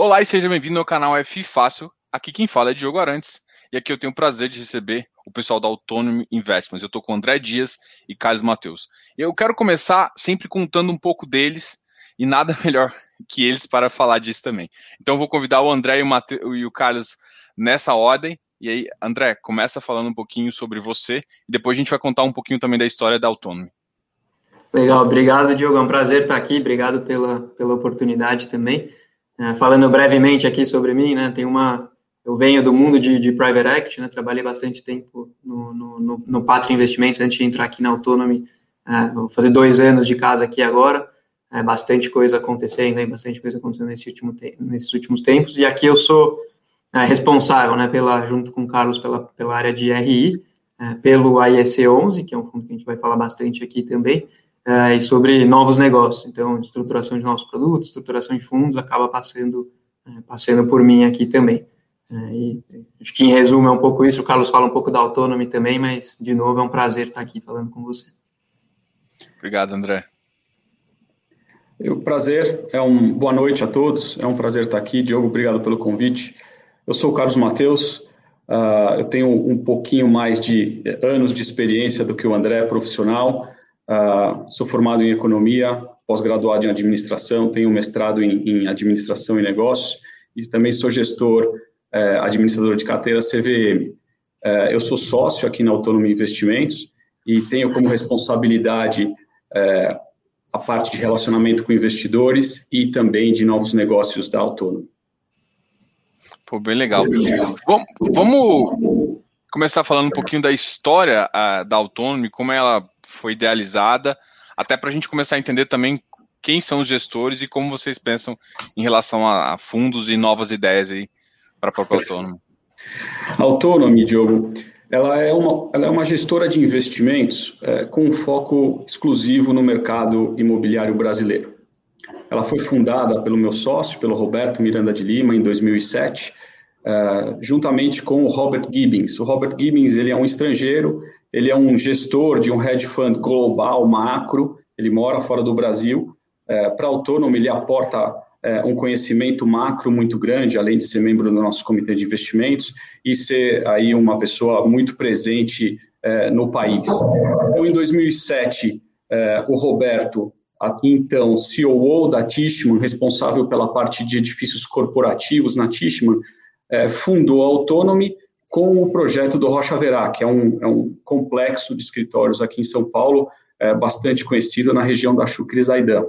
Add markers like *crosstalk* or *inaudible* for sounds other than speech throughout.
Olá e seja bem-vindo ao canal F Fácil. Aqui quem fala é Diogo Arantes e aqui eu tenho o prazer de receber o pessoal da Autonomy Investments. Eu estou com André Dias e Carlos Mateus. Eu quero começar sempre contando um pouco deles e nada *laughs* melhor que eles para falar disso também. Então vou convidar o André e o, Mateus, e o Carlos nessa ordem. E aí, André, começa falando um pouquinho sobre você e depois a gente vai contar um pouquinho também da história da Autonomy. Legal, obrigado, Diogo. É um prazer estar aqui. Obrigado pela, pela oportunidade também. É, falando brevemente aqui sobre mim, né, tem uma, eu venho do mundo de, de private equity, né, trabalhei bastante tempo no, no, no, no Investimentos antes de entrar aqui na Autonomy, é, vou fazer dois anos de casa aqui agora, é, bastante coisa acontecendo aí, bastante coisa acontecendo nesse último nesses últimos tempos, e aqui eu sou é, responsável, né, pela, junto com o Carlos, pela, pela área de RI, é, pelo IEC 11, que é um fundo que a gente vai falar bastante aqui também, é, e sobre novos negócios. Então, estruturação de novos produtos, estruturação de fundos, acaba passando, é, passando por mim aqui também. É, e acho que em resumo é um pouco isso. O Carlos fala um pouco da Autonomy também, mas de novo é um prazer estar aqui falando com você. Obrigado, André. O prazer é um boa noite a todos. É um prazer estar aqui. Diogo, obrigado pelo convite. Eu sou o Carlos Mateus. Uh, eu tenho um pouquinho mais de anos de experiência do que o André profissional. Uh, sou formado em economia, pós-graduado em administração, tenho mestrado em, em administração e negócios e também sou gestor é, administrador de carteira CVM. É, eu sou sócio aqui na Autônomo Investimentos e tenho como responsabilidade é, a parte de relacionamento com investidores e também de novos negócios da Autônomo. Pô, bem legal. Bom, vamos começar falando um pouquinho da história a, da Autônomo, como ela foi idealizada, até para a gente começar a entender também quem são os gestores e como vocês pensam em relação a, a fundos e novas ideias aí para a própria Autônomo? Autônomo, Diogo, ela é uma, ela é uma gestora de investimentos é, com um foco exclusivo no mercado imobiliário brasileiro. Ela foi fundada pelo meu sócio, pelo Roberto Miranda de Lima, em 2007, é, juntamente com o Robert Gibbons. O Robert Gibbons ele é um estrangeiro, ele é um gestor de um hedge fund global, macro, ele mora fora do Brasil. É, para autônomo, ele aporta é, um conhecimento macro muito grande, além de ser membro do nosso comitê de investimentos e ser aí uma pessoa muito presente no país. Então, em 2007, é, o Roberto, então CEO da Tishman, responsável pela parte de edifícios corporativos na Tishman, é, fundou a Autonomy com o projeto do Rocha Verá, que é um, é um complexo de escritórios aqui em São Paulo, é, bastante conhecido na região da Chucri-Zaidan.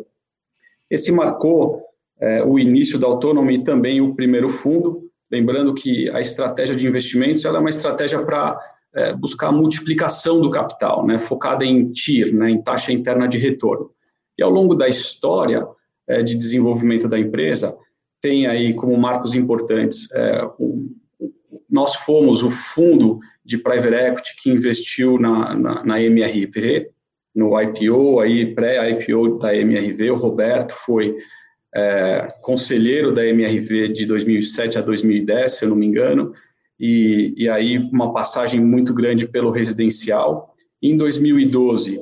Esse marcou é, o início da Autonomy e também o primeiro fundo. Lembrando que a estratégia de investimentos é uma estratégia para é, buscar a multiplicação do capital, né, focada em TIR, né, em taxa interna de retorno. E ao longo da história é, de desenvolvimento da empresa, tem aí como marcos importantes, é, o, nós fomos o fundo de private equity que investiu na, na, na MRV, no IPO, aí pré-IPO da MRV, o Roberto foi é, conselheiro da MRV de 2007 a 2010, se eu não me engano, e, e aí uma passagem muito grande pelo residencial. Em 2012,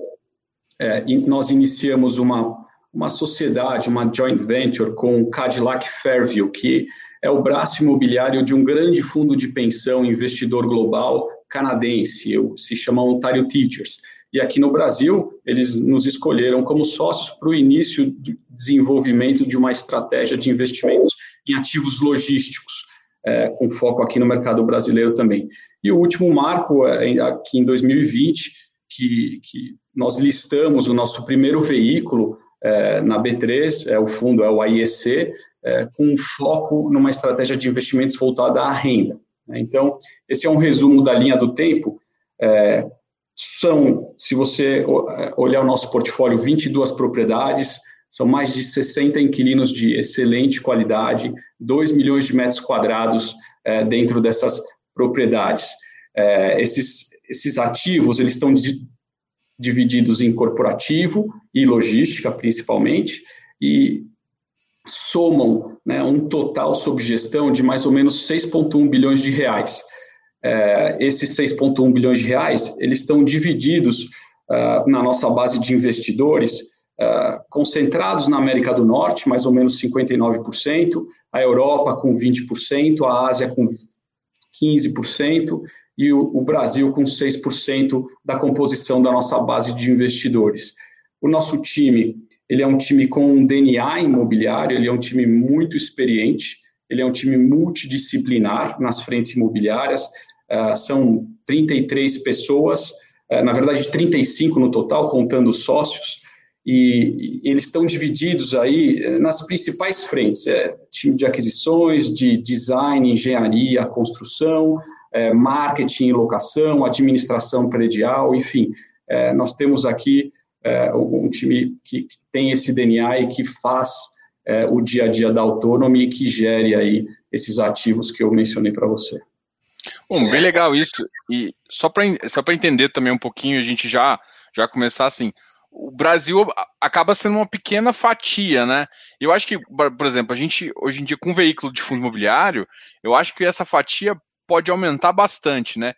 é, nós iniciamos uma, uma sociedade, uma joint venture com o Cadillac Fairview, que é o braço imobiliário de um grande fundo de pensão investidor global canadense, se chama Ontario Teachers. E aqui no Brasil, eles nos escolheram como sócios para o início do desenvolvimento de uma estratégia de investimentos em ativos logísticos, é, com foco aqui no mercado brasileiro também. E o último marco, é, aqui em 2020, que, que nós listamos o nosso primeiro veículo é, na B3, é, o fundo é o IEC, é, com foco numa estratégia de investimentos voltada à renda. Então, esse é um resumo da linha do tempo. É, são, se você é, olhar o nosso portfólio, 22 propriedades, são mais de 60 inquilinos de excelente qualidade, 2 milhões de metros quadrados é, dentro dessas propriedades. É, esses, esses ativos, eles estão divididos em corporativo e logística, principalmente, e somam né, um total sob gestão de mais ou menos 6,1 bilhões de reais. É, esses 6,1 bilhões de reais, eles estão divididos uh, na nossa base de investidores uh, concentrados na América do Norte, mais ou menos 59%, a Europa com 20%, a Ásia com 15% e o, o Brasil com 6% da composição da nossa base de investidores. O nosso time, ele é um time com um DNA imobiliário, ele é um time muito experiente, ele é um time multidisciplinar nas frentes imobiliárias, uh, são 33 pessoas, uh, na verdade 35 no total, contando sócios, e, e eles estão divididos aí eh, nas principais frentes, é, time de aquisições, de design, engenharia, construção, é, marketing locação, administração predial, enfim, é, nós temos aqui é, um time que, que, tem esse DNA e que faz é, o dia a dia da Autonomy e que gere aí esses ativos que eu mencionei para você. Bom, bem legal isso. E só para só entender também um pouquinho, a gente já, já começar assim, o Brasil acaba sendo uma pequena fatia, né? Eu acho que, por exemplo, a gente hoje em dia com veículo de fundo imobiliário, eu acho que essa fatia pode aumentar bastante, né?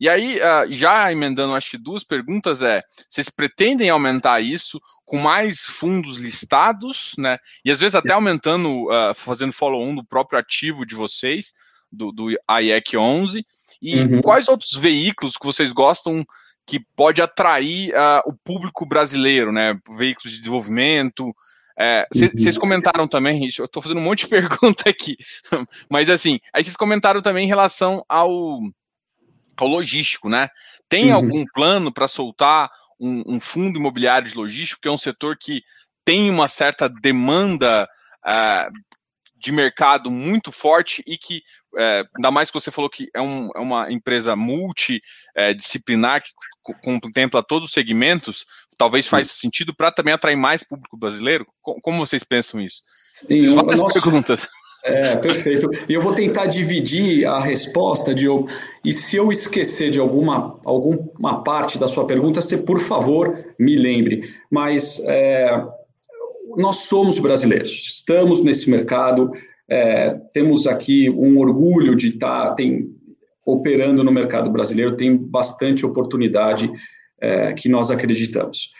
E aí, ah, já emendando, acho que duas perguntas é: vocês pretendem aumentar isso com mais fundos listados, né? E às vezes até aumentando, uh, fazendo follow-on do próprio ativo de vocês, do, do IEC 11. E uhum. quais outros veículos que vocês gostam que pode atrair uh, o público brasileiro, né? Veículos de desenvolvimento. Vocês é, uhum. comentaram também, eu estou fazendo um monte de *laughs* pergunta aqui, mas assim, aí vocês comentaram também em relação ao, ao logístico, né? Tem uhum. algum plano para soltar um, um, fundo imobiliário de logístico, que é um setor que tem uma certa demanda uh, de mercado muito forte e que, é, ainda mais que você falou que é, um, é uma empresa multidisciplinar que contempla todos os segmentos, talvez faz Sim. sentido para também atrair mais público brasileiro? Como vocês pensam isso? Sim, várias nosso... perguntas. É, perfeito. E eu vou tentar dividir a resposta, Diogo. E se eu esquecer de alguma, alguma parte da sua pergunta, você, por favor, me lembre. Mas é, nós somos brasileiros, estamos nesse mercado, é, temos aqui um orgulho de estar tá, tem, operando no mercado brasileiro, tem bastante oportunidade é, que nós acreditamos.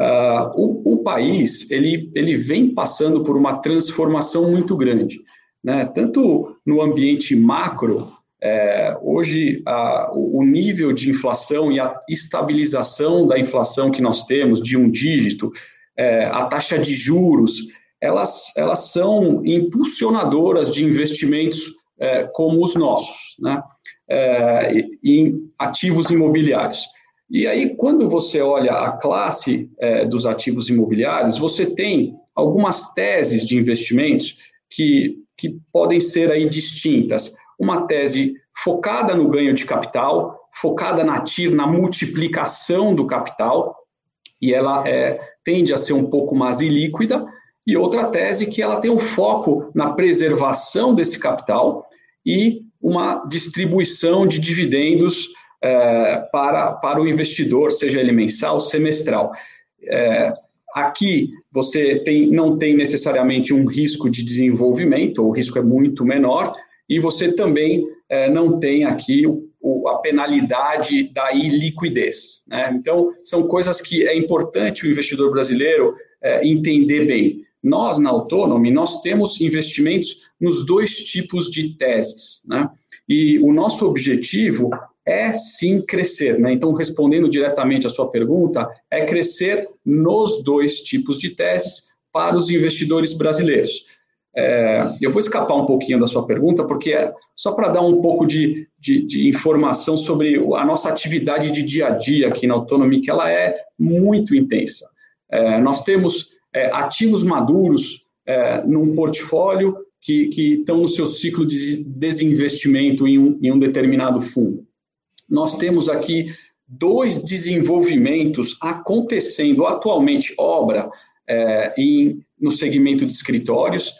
Uh, o, o, país ele, ele vem passando por uma transformação muito grande, né? tanto no ambiente macro, é, hoje a, o nível de inflação e a estabilização da inflação que nós temos de um dígito é, a taxa de juros, elas, elas são impulsionadoras de investimentos é, como os nossos, né? É, em ativos imobiliários. E aí, quando você olha a classe é, dos ativos imobiliários, você tem algumas teses de investimentos que, que podem ser aí distintas. Uma tese focada no ganho de capital, focada na TIR, na multiplicação do capital, e ela é, tende a ser um pouco mais ilíquida, e outra tese que ela tem um foco na preservação desse capital e uma distribuição de dividendos é, para, para o investidor, seja ele mensal, semestral. É, aqui você tem, não tem necessariamente um risco de desenvolvimento, o risco é muito menor, e você também é, não tem aqui o o, a penalidade da iliquidez. Né? Então, são coisas que é importante o investidor brasileiro é, entender bem. Nós, na Autonomy, nós temos investimentos nos dois tipos de teses. Né? E o nosso objetivo é sim crescer. Né? Então, respondendo diretamente à sua pergunta, é crescer nos dois tipos de teses para os investidores brasileiros. É, eu vou escapar um pouquinho da sua pergunta, porque é só para dar um pouco de, de, de, informação sobre a nossa atividade de dia a dia aqui na Autonomy, que ela é muito intensa. É, nós temos é, ativos maduros é, num portfólio que, que estão no seu ciclo de desinvestimento em um, em um determinado fundo. Nós temos aqui dois desenvolvimentos acontecendo atualmente, obra é, em, no segmento de escritórios,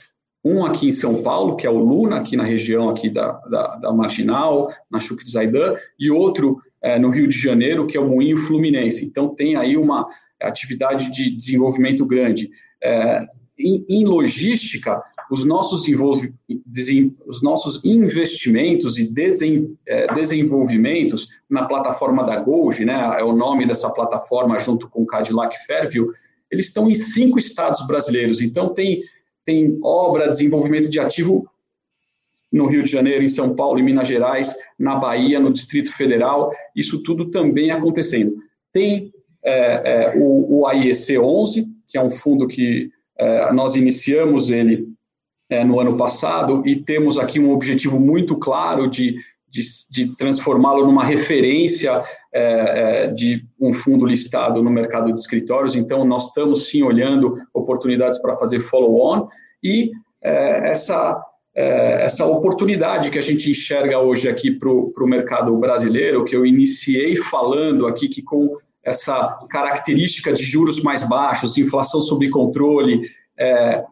um aqui em São Paulo, que é o Luna, aqui na região aqui da, da, da Marginal, na Chuc de Zaidan, e outro é, no Rio de Janeiro, que é o Moinho Fluminense. Então, tem aí uma atividade de desenvolvimento grande. É, em, em, logística, os nossos, os nossos investimentos e desen, é, desenvolvimentos na plataforma da Golgi, né, é o nome dessa plataforma junto com Cadillac Fairview, eles estão em cinco estados brasileiros. Então, tem, tem obra, desenvolvimento de ativo no Rio de Janeiro, em São Paulo, em Minas Gerais, na Bahia, no Distrito Federal, isso tudo também acontecendo. Tem é, é, o, o AIEC 11, que é um fundo que é, nós iniciamos ele é, no ano passado e temos aqui um objetivo muito claro de, de, de transformá-lo numa referência é, é, de um fundo listado no mercado de escritórios. Então, nós estamos sim olhando oportunidades para fazer follow-on e essa é, essa oportunidade que a gente enxerga hoje aqui para o mercado brasileiro, que eu iniciei falando aqui que com essa característica de juros mais baixos, inflação sob controle, é,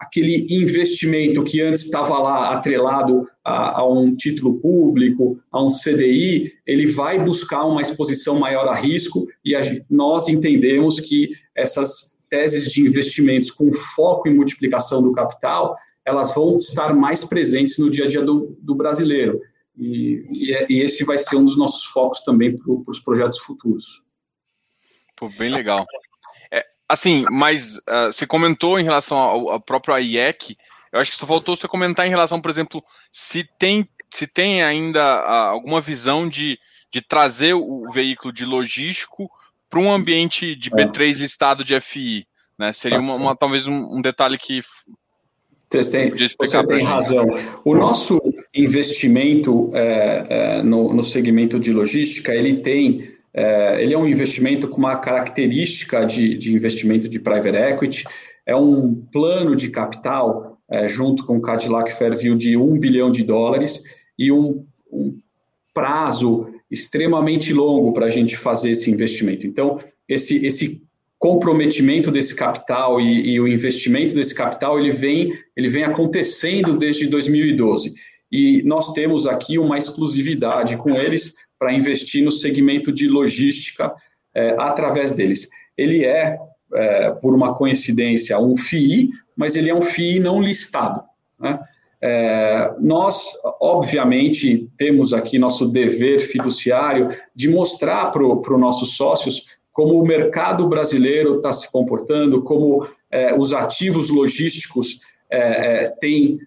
aquele investimento que antes estava lá atrelado a, a, um título público, a um CDI, ele vai buscar uma exposição maior a risco e a, nós entendemos que essas teses de investimentos com foco em multiplicação do capital, elas vão estar mais presentes no dia a dia do, do brasileiro. E, e, é, e, esse vai ser um dos nossos focos também para os projetos futuros. Pô, bem legal. Assim, mas uh, você comentou em relação ao, ao próprio AIEC, eu acho que só faltou você comentar em relação, por exemplo, se tem, se tem ainda uh, alguma visão de, de trazer o veículo de logístico para um ambiente de B3 é. listado de FI. Né? Seria tá uma, uma, talvez um, um, detalhe que você tem, você tem razão. O nosso investimento é, é, no, no, segmento de logística, ele tem, é, ele é um investimento com uma característica de, de, investimento de private equity, é um plano de capital é, junto com o Cadillac Fairview de um bilhão de dólares e um, um prazo extremamente longo para a gente fazer esse investimento. Então, esse, esse comprometimento desse capital e, e, o investimento desse capital ele vem, ele vem acontecendo desde 2012. E nós temos aqui uma exclusividade com eles para investir no segmento de logística é, através deles. Ele é, é, por uma coincidência, um FII, mas ele é um FII não listado. Né? É, nós, obviamente, temos aqui nosso dever fiduciário de mostrar para os nossos sócios como o mercado brasileiro está se comportando, como é, os ativos logísticos é, é, têm,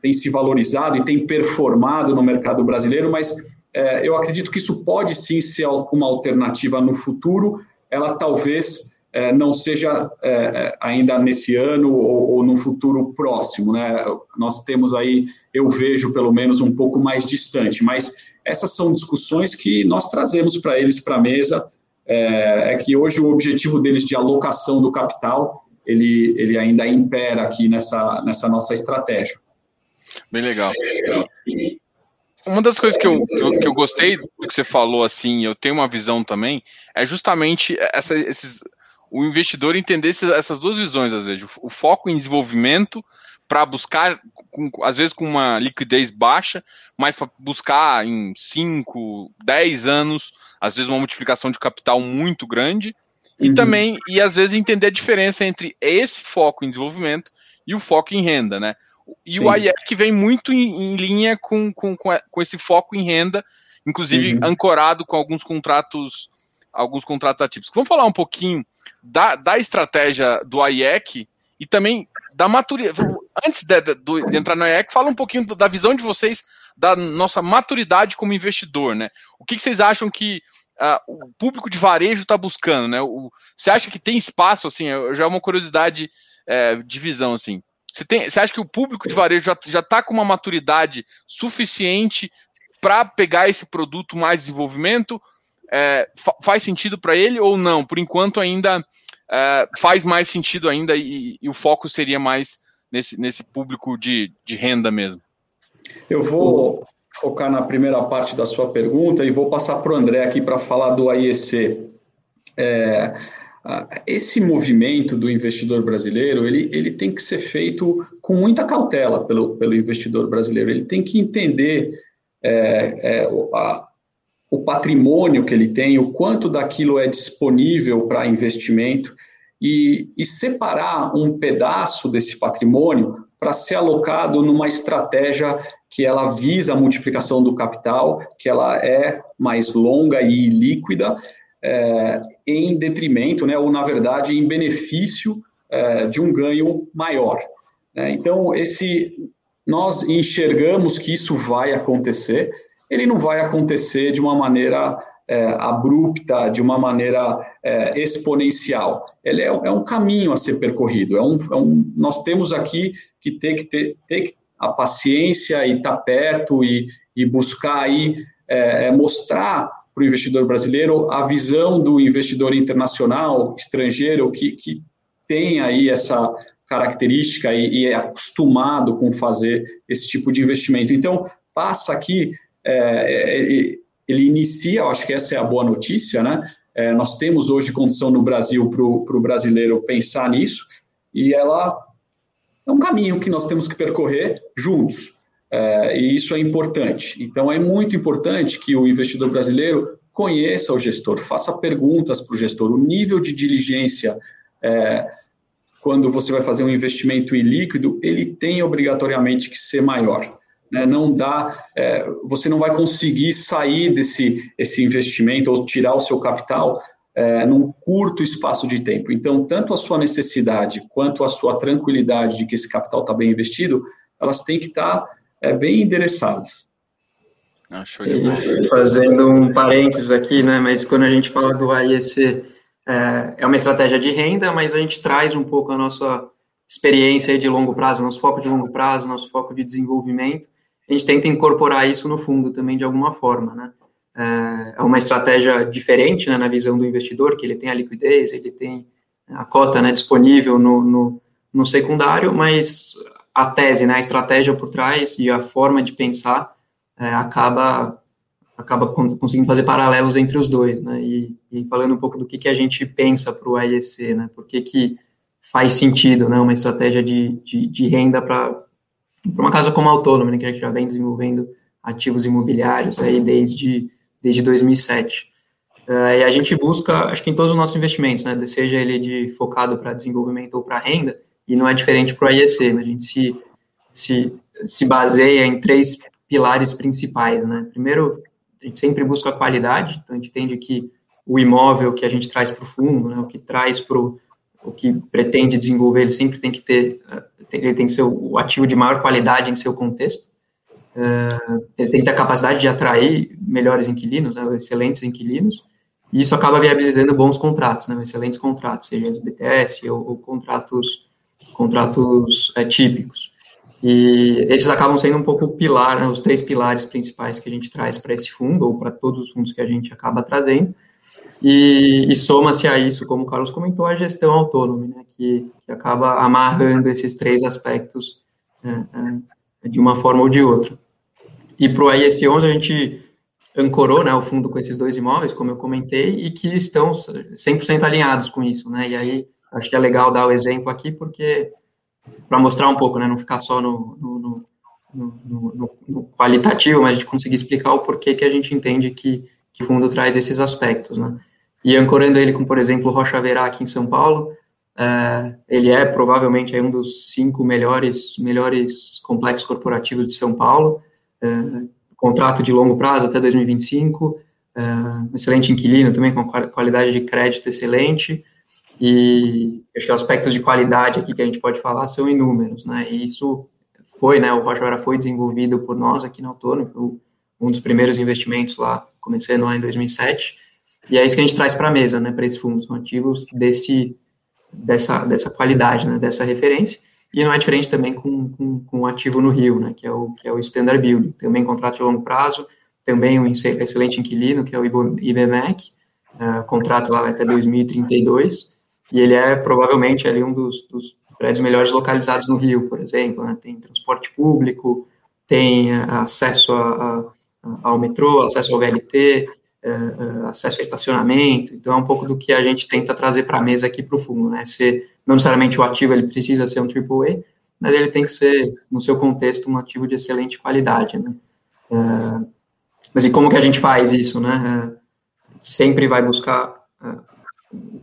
têm, se valorizado e têm performado no mercado brasileiro, mas é, eu acredito que isso pode sim ser uma alternativa no futuro, ela talvez é, não seja é, ainda nesse ano ou, ou no futuro próximo, né? Nós temos aí, eu vejo pelo menos um pouco mais distante, mas essas são discussões que nós trazemos para eles para a mesa é, é, que hoje o objetivo deles de alocação do capital, ele, ele ainda impera aqui nessa, nessa nossa estratégia. Bem legal. Uma das coisas que eu, que eu, que eu gostei do que você falou, assim, eu tenho uma visão também, é justamente essa, esses, o investidor entender esses, essas duas visões, às vezes, o, o foco em desenvolvimento para buscar, com, às vezes com uma liquidez baixa, mas para buscar em 5, 10 anos, às vezes uma multiplicação de capital muito grande, e uhum. também, e às vezes entender a diferença entre esse foco em desenvolvimento e o foco em renda, né? E Sim. o IEC vem muito em, em linha com, com, com esse foco em renda, inclusive uhum. ancorado com alguns contratos alguns contratos ativos. Vamos falar um pouquinho da, da estratégia do IEC e também da maturidade. Antes de, de, de, entrar no IEC, fala um pouquinho da visão de vocês da nossa maturidade como investidor, né? O que, que vocês acham que uh, o público de varejo está buscando, né? O, você acha que tem espaço, assim, já é uma curiosidade é, de visão, assim. Você, tem, você acha que o público de varejo já está com uma maturidade suficiente para pegar esse produto mais desenvolvimento? É, fa faz sentido para ele ou não? Por enquanto ainda é, faz mais sentido ainda e, e, o foco seria mais nesse, nesse público de, de renda mesmo? Eu vou focar na primeira parte da sua pergunta e vou passar para o André aqui para falar do AIEC. É, esse movimento do investidor brasileiro, ele, ele tem que ser feito com muita cautela pelo, pelo investidor brasileiro. Ele tem que entender é, é, a, o patrimônio que ele tem, o quanto daquilo é disponível para investimento e, e separar um pedaço desse patrimônio para ser alocado numa estratégia que ela visa a multiplicação do capital, que ela é mais longa e líquida, é, em detrimento, né, ou na verdade em benefício é, de um ganho maior. Né? Então, esse nós enxergamos que isso vai acontecer, ele não vai acontecer de uma maneira é, abrupta, de uma maneira é, exponencial. Ele é, é, um caminho a ser percorrido. É um, é um, nós temos aqui que ter que ter, ter a paciência e estar tá perto e, e buscar aí é, é, mostrar para o investidor brasileiro a visão do investidor internacional, estrangeiro, que, que tem aí essa característica e, e, é acostumado com fazer esse tipo de investimento. Então, passa aqui, é, é, ele inicia, eu acho que essa é a boa notícia, né? É, nós temos hoje condição no Brasil para o brasileiro pensar nisso, e ela é um caminho que nós temos que percorrer juntos. É, e isso é importante. Então, é muito importante que o investidor brasileiro conheça o gestor, faça perguntas para o gestor. O nível de diligência é, quando você vai fazer um investimento ilíquido, ele tem obrigatoriamente que ser maior. Né? Não dá, é, você não vai conseguir sair desse esse investimento ou tirar o seu capital é, num curto espaço de tempo. Então, tanto a sua necessidade quanto a sua tranquilidade de que esse capital está bem investido, elas têm que estar tá, é, bem endereçadas. Ah, fazendo um parênteses aqui, né? Mas quando a gente fala do AIEC é, é uma estratégia de renda, mas a gente traz um pouco a nossa experiência de longo prazo, nosso foco de longo prazo, nosso foco de desenvolvimento. A gente tenta incorporar isso no fundo também de alguma forma, né? É, é uma estratégia diferente né, na visão do investidor, que ele tem a liquidez, ele tem a cota né, disponível no, no, no secundário, mas a tese, né, a estratégia por trás e a forma de pensar é, acaba acaba conseguindo fazer paralelos entre os dois, né? E, e falando um pouco do que, que a gente pensa para o IEC, né? Por que, que faz sentido, né? Uma estratégia de, de, de renda para uma casa como Autônoma, né? Que a gente já vem desenvolvendo ativos imobiliários aí desde, desde 2007. Uh, eh, e a gente busca, acho que em todos os nossos investimentos, né? Seja ele de focado para desenvolvimento ou para renda, e não é diferente para o IEC? A gente se, se, se baseia em três pilares principais, né? Primeiro, a gente sempre busca a qualidade, então a gente entende que o imóvel que a gente traz para o fundo, né, o que traz para o que pretende desenvolver, ele sempre tem que ter, eh, ele tem que ser o ativo de maior qualidade em seu contexto. Uh, ele tem que ter a capacidade de atrair melhores inquilinos, né, excelentes inquilinos, e isso acaba viabilizando bons contratos, né, excelentes contratos, seja os BTS ou, ou contratos, contratos é, típicos. E esses acabam sendo um pouco o pilar, né, os três pilares principais que a gente traz para esse fundo, ou para todos os fundos que a gente acaba trazendo. E, e soma-se a isso, como o Carlos comentou, a gestão autônoma, né, que, que acaba amarrando esses três aspectos né, de uma forma ou de outra. E para o IS11 a gente ancorou né, o fundo com esses dois imóveis, como eu comentei, e que estão 100% alinhados com isso. Né, e aí acho que é legal dar o exemplo aqui, porque para mostrar um pouco, né? Não ficar só no, no, no, no, qualitativo, mas de conseguir explicar o porquê que a gente entende que, o fundo traz esses aspectos, né? E ancorando ele com, por exemplo, Rocha Verá aqui em São Paulo, é, ele é provavelmente é um dos cinco melhores, melhores complexos corporativos de São Paulo, é, contrato de longo prazo até 2025, é, um excelente inquilino também com qualidade de crédito excelente, e acho que aspectos de qualidade aqui que a gente pode falar são inúmeros, né? E isso foi, né? O Rocha foi desenvolvido por nós aqui na Autônomo, um dos primeiros investimentos lá, começando lá em 2007. E é isso que a gente traz para a mesa, né? Para esses fundos, são ativos desse, dessa, dessa qualidade, né? Dessa referência. E não é diferente também com, com, com o ativo no Rio, né? Que é o, que é o Standard Building. Também contrato de longo prazo, também um excelente inquilino, que é o IBMEC. Uh, contrato lá até 2032 e ele é provavelmente ali um dos, dos prédios melhores localizados no Rio, por exemplo, né? tem transporte público, tem uh, acesso a, a, ao metrô, acesso ao VLT, uh, uh, acesso a estacionamento, então é um pouco do que a gente tenta trazer para a mesa aqui para o fundo, né, ser, não necessariamente o ativo ele precisa ser um AAA, mas ele tem que ser, no seu contexto, um ativo de excelente qualidade, né, uh, mas e como que a gente faz isso, né, sempre vai buscar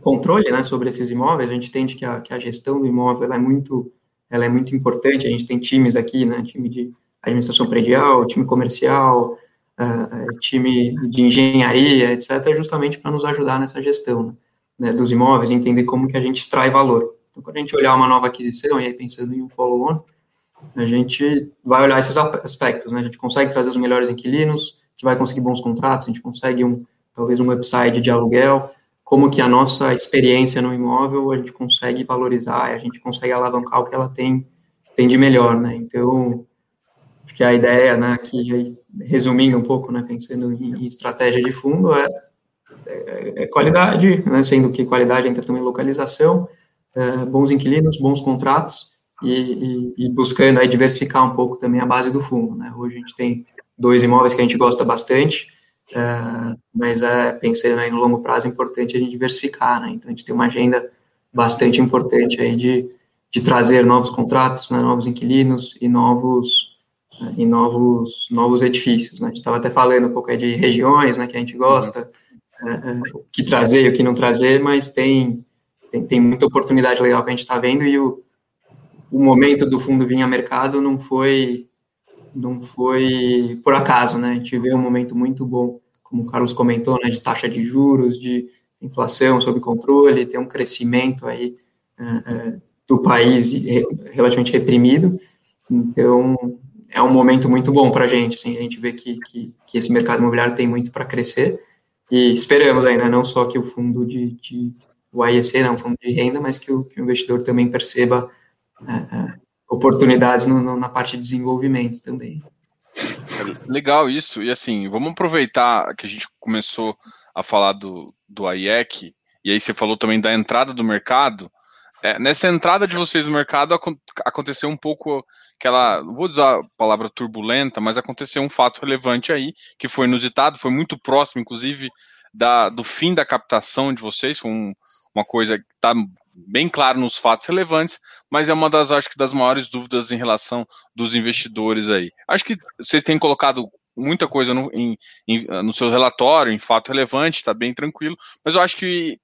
controle né, sobre esses imóveis, a gente entende que a, que a gestão do imóvel é muito, ela é muito importante, a gente tem times aqui, né, time de administração predial, time comercial, uh, time de engenharia, etc., justamente para nos ajudar nessa gestão né, dos imóveis, entender como que a gente extrai valor. Então, quando a gente olhar uma nova aquisição, e aí pensando em um follow-on, a gente vai olhar esses aspectos, né? A gente consegue trazer os melhores inquilinos, a gente vai conseguir bons contratos, a gente consegue um, talvez um upside de aluguel, como que a nossa experiência no imóvel a gente consegue valorizar, a gente consegue alavancar o que ela tem, tem de melhor, né? Então, acho que a ideia, né, aqui, resumindo um pouco, né, pensando em, estratégia de fundo, é, é, é qualidade, né, sendo que qualidade entra também localização, é, bons inquilinos, bons contratos, e, e, e, buscando aí diversificar um pouco também a base do fundo, né? Hoje a gente tem dois imóveis que a gente gosta bastante, é, mas é, pensando aí no longo prazo é importante a gente diversificar, né? Então a gente tem uma agenda bastante importante aí de, de trazer novos contratos, né, novos inquilinos e novos e novos novos edifícios, né? A gente estava até falando um pouco aí de regiões, né, que a gente gosta, é, é, o que trazer e o que não trazer, mas tem, tem, tem muita oportunidade legal que a gente está vendo e o o momento do fundo vir a mercado não foi não foi por acaso, né? A gente vê um momento muito bom, como o Carlos comentou, né, de taxa de juros, de inflação sob controle, tem um crescimento aí é, é, do país relativamente reprimido. Então, é um momento muito bom para a gente. Assim, a gente vê que, que, que, esse mercado imobiliário tem muito para crescer e esperamos ainda não só que o fundo de, de o não, né, um fundo de renda, mas que o, que o investidor também perceba é, oportunidades no, no, na parte de desenvolvimento também. Legal isso, e assim, vamos aproveitar que a gente começou a falar do, do IEC, e aí você falou também da entrada do mercado. É, nessa entrada de vocês no mercado aconteceu um pouco aquela, vou usar a palavra turbulenta, mas aconteceu um fato relevante aí, que foi inusitado, foi muito próximo, inclusive, da, do fim da captação de vocês, foi um, uma coisa que está bem claro nos fatos relevantes, mas é uma das, acho que, das maiores dúvidas em relação dos investidores aí. Acho que vocês têm colocado muita coisa no, em, em, no seu relatório, em fato relevante, está bem tranquilo, mas eu acho que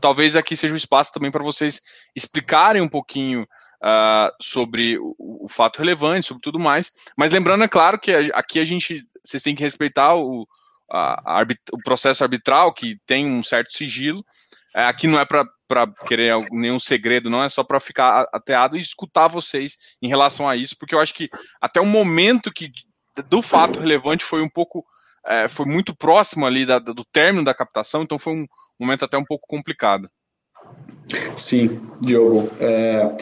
talvez aqui seja o espaço também para vocês explicarem um pouquinho uh, sobre o, o, fato relevante, sobre tudo mais, mas lembrando, é claro, que aqui a gente, vocês têm que respeitar o, a, a, o processo arbitral, que tem um certo sigilo, aqui não é para querer nenhum segredo, não é só para ficar ateado e escutar vocês em relação a isso, porque eu acho que até o momento que do fato relevante foi um pouco, é, foi muito próximo ali da, do término da captação, então foi um momento até um pouco complicado. Sim, Diogo. É,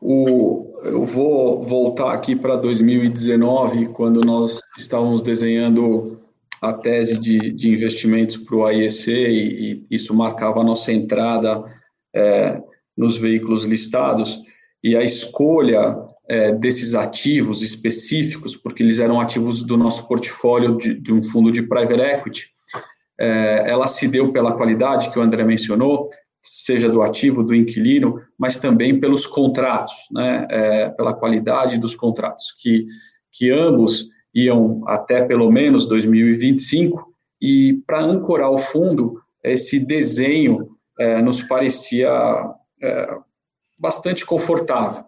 o, eu vou voltar aqui para 2019, quando nós estávamos desenhando a tese de, de investimentos para o AIEC e, e, isso marcava a nossa entrada é, nos veículos listados. E a escolha é, desses ativos específicos, porque eles eram ativos do nosso portfólio de, de um fundo de private equity, é, ela se deu pela qualidade que o André mencionou, seja do ativo, do inquilino, mas também pelos contratos, né, é, pela qualidade dos contratos, que, que ambos iam até pelo menos 2025, e para ancorar o fundo, esse desenho é, nos parecia é, bastante confortável.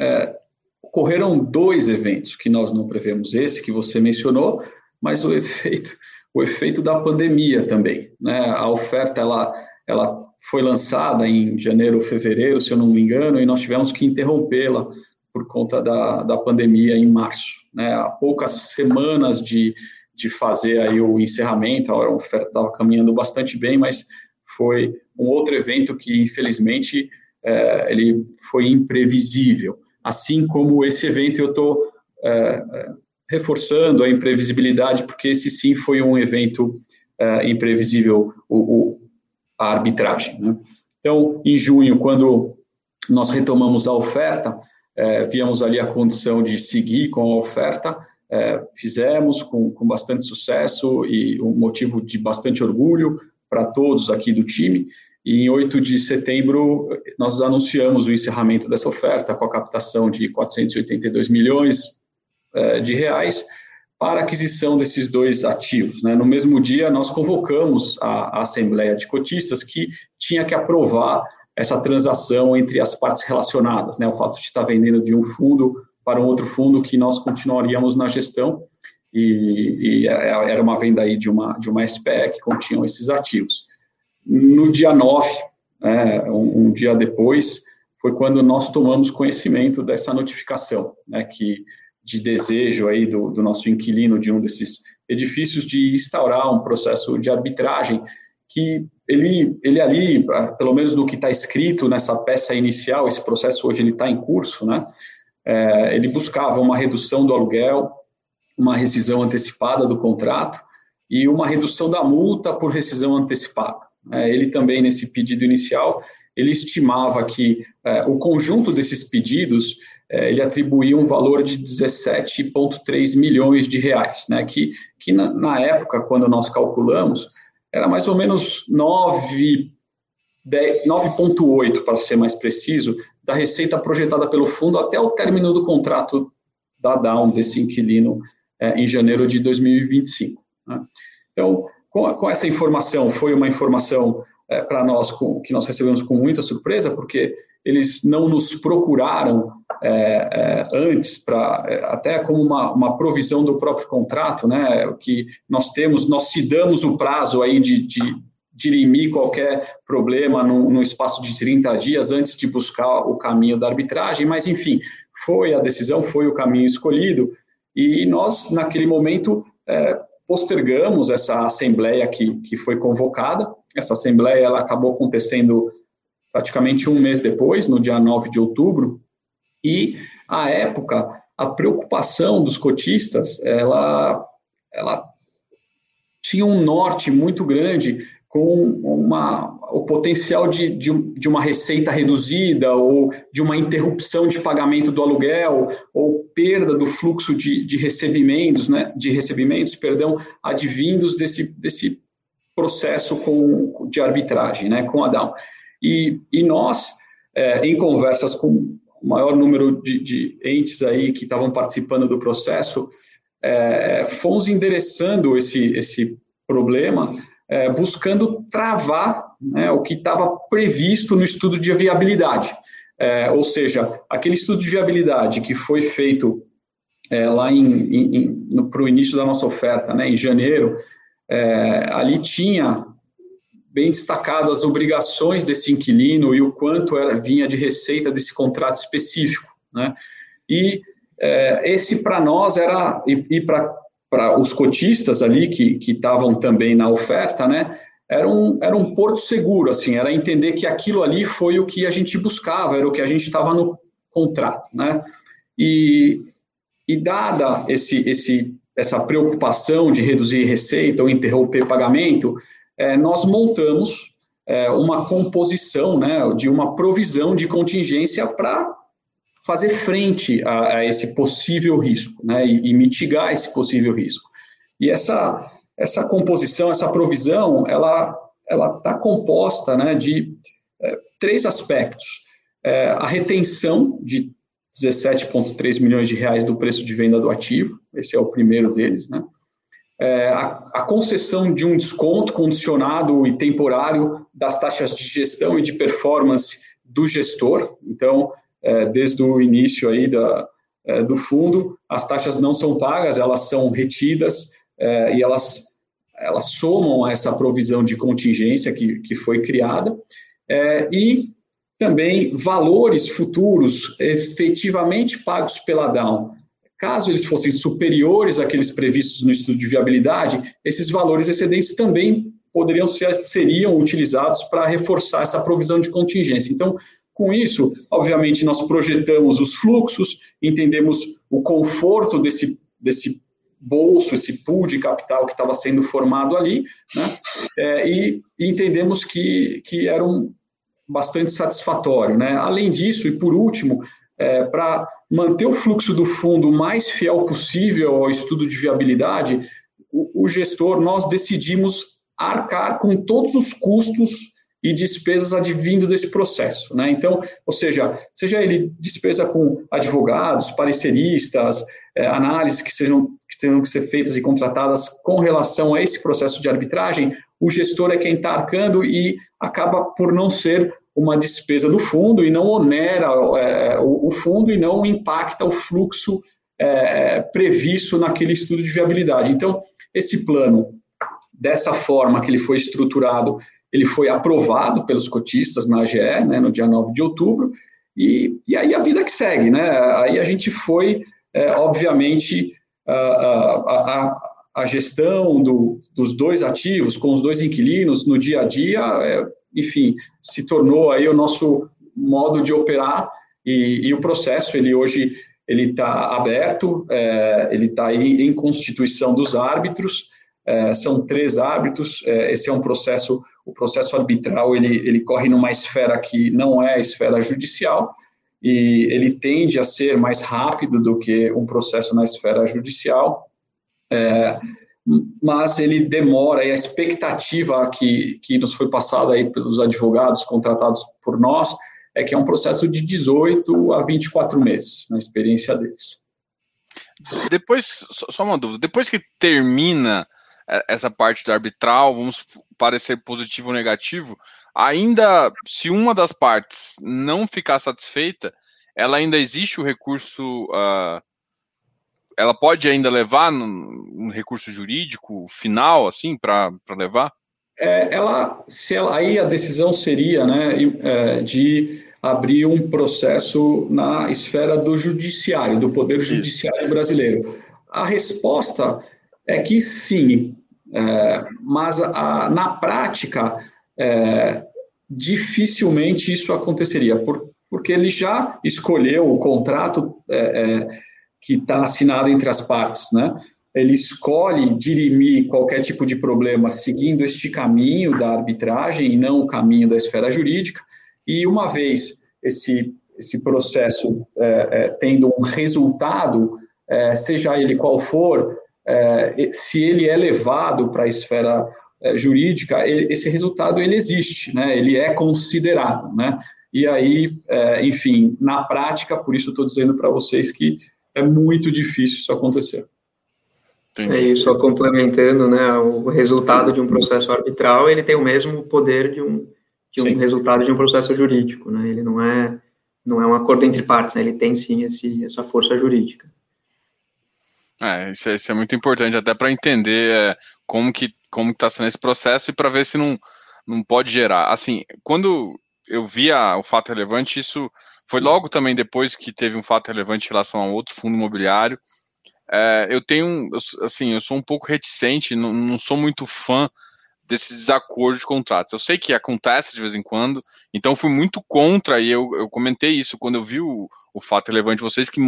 É, ocorreram dois eventos que nós não prevemos, esse que você mencionou, mas o efeito, o efeito da pandemia também. Né? A oferta ela, ela foi lançada em janeiro fevereiro, se eu não me engano, e nós tivemos que interrompê-la por conta da, da pandemia em março. Né? Há poucas semanas de, de fazer aí o encerramento, a oferta estava caminhando bastante bem, mas foi um outro evento que, infelizmente, é, ele foi imprevisível. Assim como esse evento, eu estou é, reforçando a imprevisibilidade, porque esse sim foi um evento é, imprevisível, o, o, a arbitragem. Né? Então, em junho, quando nós retomamos a oferta, é, víamos ali a condição de seguir com a oferta, é, fizemos com, com bastante sucesso e um motivo de bastante orgulho para todos aqui do time. E em 8 de setembro, nós anunciamos o encerramento dessa oferta com a captação de 482 milhões é, de reais para aquisição desses dois ativos. Né? No mesmo dia, nós convocamos a, a Assembleia de Cotistas, que tinha que aprovar essa transação entre as partes relacionadas, né? O fato de estar vendendo de um fundo para um outro fundo que nós continuaríamos na gestão e, e era uma venda aí de uma, de uma SPE que continham esses ativos. No dia 9, né, um, um, dia depois, foi quando nós tomamos conhecimento dessa notificação, né, que de desejo aí do, do nosso inquilino de um desses edifícios de instaurar um processo de arbitragem que ele, ele ali, pelo menos do que está escrito nessa peça inicial, esse processo hoje ele está em curso, né? É, ele buscava uma redução do aluguel, uma rescisão antecipada do contrato e uma redução da multa por rescisão antecipada. É, ele também, nesse pedido inicial, ele estimava que é, o conjunto desses pedidos é, ele atribuía um valor de 17,3 milhões de reais, né, que, que na, na, época, quando nós calculamos, era mais ou menos 9,8, para ser mais preciso, da receita projetada pelo fundo até o término do contrato da Down, desse inquilino é, em janeiro de 2025. Né? Então, com, com, essa informação, foi uma informação é, para nós com, que nós recebemos com muita surpresa, porque eles não nos procuraram é, é antes para é, até como uma, uma provisão do próprio contrato, né? Que nós temos, nós se damos o prazo aí de, de dirimir qualquer problema no, no, espaço de 30 dias antes de buscar o caminho da arbitragem, mas enfim, foi a decisão, foi o caminho escolhido, e nós, naquele momento, é, postergamos essa assembleia que, que foi convocada. Essa assembleia ela acabou acontecendo praticamente um mês depois, no dia 9 de outubro, e, à época, a preocupação dos cotistas, ela, ela tinha um norte muito grande com uma, o potencial de, de, de, uma receita reduzida ou de uma interrupção de pagamento do aluguel ou perda do fluxo de, de recebimentos, né, de recebimentos, perdão, advindos desse, desse processo com, de arbitragem, né, com a Down. E, e nós, é, em conversas com o maior número de, de entes aí que estavam participando do processo, é, fomos endereçando esse, esse problema é, buscando travar né, o que estava previsto no estudo de viabilidade. É, ou seja, aquele estudo de viabilidade que foi feito é, lá para o início da nossa oferta, né, em janeiro, é, ali tinha bem destacado as obrigações desse inquilino e o quanto era, vinha de receita desse contrato específico. Né? E é, esse para nós era, e, e para os cotistas ali que estavam também na oferta, né? Era um, era um porto seguro, assim, era entender que aquilo ali foi o que a gente buscava, era o que a gente estava no contrato, né? E, e dada esse, esse, essa preocupação de reduzir receita ou interromper pagamento, é, nós montamos é, uma composição, né, de uma provisão de contingência para fazer frente a, a esse possível risco, né, e, e, mitigar esse possível risco. E essa essa composição, essa provisão, ela está composta, né, de é, três aspectos: é, a retenção de 17,3 milhões de reais do preço de venda do ativo, esse é o primeiro deles, né? É, a, a, concessão de um desconto condicionado e temporário das taxas de gestão e de performance do gestor. Então, é, desde o início aí da, é, do fundo, as taxas não são pagas, elas são retidas é, e elas, elas somam essa provisão de contingência que, que foi criada, é, e também valores futuros efetivamente pagos pela Down. Caso eles fossem superiores àqueles previstos no estudo de viabilidade, esses valores excedentes também poderiam ser seriam utilizados para reforçar essa provisão de contingência. Então, com isso, obviamente, nós projetamos os fluxos, entendemos o conforto desse, desse bolso, esse pool de capital que estava sendo formado ali, né? É, e, entendemos que, que era um bastante satisfatório. Né? Além disso, e por último, é, para manter o fluxo do fundo mais fiel possível ao estudo de viabilidade, o, o gestor, nós decidimos arcar com todos os custos e despesas advindo desse processo. Né? Então, ou seja, seja ele despesa com advogados, pareceristas, é, análises que sejam que tenham que ser feitas e contratadas com relação a esse processo de arbitragem, o gestor é quem está arcando e acaba por não ser uma despesa do fundo e não onera é, o, fundo e não impacta o fluxo é, é, previsto naquele estudo de viabilidade. Então, esse plano, dessa forma que ele foi estruturado, ele foi aprovado pelos cotistas na AGE, né, no dia 9 de outubro, e, e aí a vida que segue, né? Aí a gente foi, é, obviamente, a, a, a, a gestão do, dos dois ativos com os dois inquilinos no dia a dia, é, enfim, se tornou aí o nosso modo de operar e, e o processo, ele hoje ele está aberto, é, ele está aí em constituição dos árbitros, é, são três árbitros, é, esse é um processo, o processo arbitral, ele, ele corre numa esfera que não é a esfera judicial, e ele tende a ser mais rápido do que um processo na esfera judicial, é, mas ele demora, e a expectativa que, que nos foi passada aí pelos advogados contratados por nós, é que é um processo de 18 a 24 meses, na experiência deles. Depois, só uma dúvida, depois que termina essa parte da arbitral, vamos parecer positivo ou negativo, ainda se uma das partes não ficar satisfeita, ela ainda existe o recurso, uh, ela pode ainda levar um recurso jurídico final, assim, para levar? É, ela, se ela, aí a decisão seria, né, é, de abrir um processo na esfera do judiciário, do poder judiciário brasileiro. A resposta é que sim, é, mas a, na prática, é, dificilmente isso aconteceria, por, porque ele já escolheu o contrato é, é que está assinado entre as partes, né? Ele escolhe dirimir qualquer tipo de problema seguindo este caminho da arbitragem e não o caminho da esfera jurídica. E uma vez esse, esse processo é, é, tendo um resultado, seja ele qual for, é, se ele é levado para a esfera é, jurídica, ele, esse resultado ele existe, né? ele é considerado. Né? E aí, é, enfim, na prática, por isso estou dizendo para vocês que é muito difícil isso acontecer. É isso, só complementando, né, o resultado de um processo arbitral, ele tem o mesmo poder de um, de um resultado de um processo jurídico, né, ele não é, não é um acordo entre partes, né, ele tem sim esse, essa força jurídica. É, isso é, isso é muito importante até para entender é, como que como está sendo esse processo e para ver se não, não pode gerar. Assim, quando eu vi a, o fato relevante, isso foi logo também depois que teve um fato relevante em relação a outro fundo imobiliário. É, eu tenho, assim, eu sou um pouco reticente, não, não sou muito fã desses desacordos de contratos. Eu sei que acontece de vez em quando, então fui muito contra, e eu, eu comentei isso quando eu vi o, o fato relevante de vocês, que,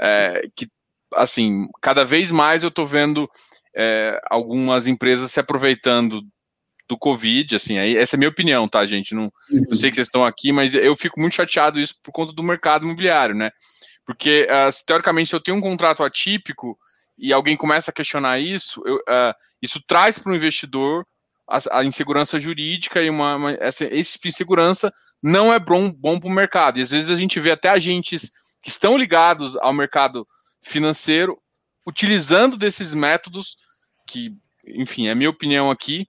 é, que assim, cada vez mais eu estou vendo é, algumas empresas se aproveitando do Covid, assim, aí, essa é a minha opinião, tá, gente? Não, uhum. Eu sei que vocês estão aqui, mas eu fico muito chateado isso por conta do mercado imobiliário, né? Porque, uh, teoricamente, se eu tenho um contrato atípico e alguém começa a questionar isso, eu, uh, isso traz para o investidor a, a, insegurança jurídica e uma, uma essa, esse tipo de insegurança não é bom, bom para o mercado. E às vezes a gente vê até agentes que estão ligados ao mercado financeiro, utilizando desses métodos, que, enfim, é minha opinião aqui,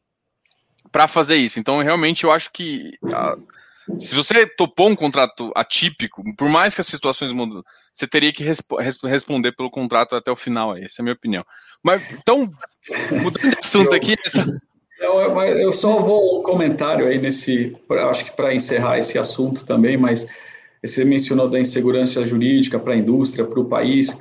para fazer isso. Então, realmente, eu acho que a, se você topou um contrato atípico, por mais que as situações mudem, você teria que resp responder pelo contrato até o final. Essa é a minha opinião. Mas, então, mudando de assunto aqui. Essa... Eu, eu só vou um comentário aí nesse, acho que para encerrar esse assunto também, mas você mencionou da insegurança jurídica para a indústria, para o país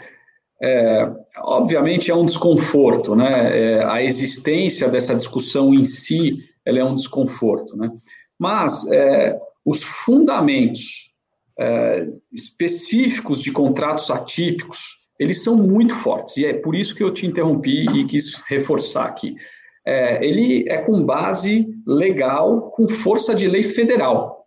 é, obviamente é um desconforto, né? É, a existência dessa discussão em si, ela é um desconforto, né? Mas é, os fundamentos é, específicos de contratos atípicos, eles são muito fortes, e é por isso que eu te interrompi e quis reforçar aqui. É, ele é com base legal, com força de lei federal.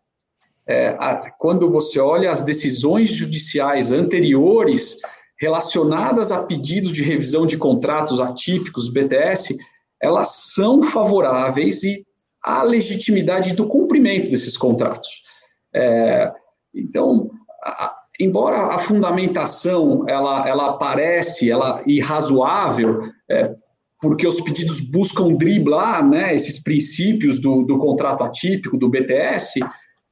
É, a, quando você olha as decisões judiciais anteriores relacionadas a pedidos de revisão de contratos atípicos, BTS, elas são favoráveis e há legitimidade do cumprimento desses contratos. É, então, a, embora a fundamentação ela, ela aparece ela irrazoável, é, porque os pedidos buscam driblar né, esses princípios do, do contrato atípico, do BTS,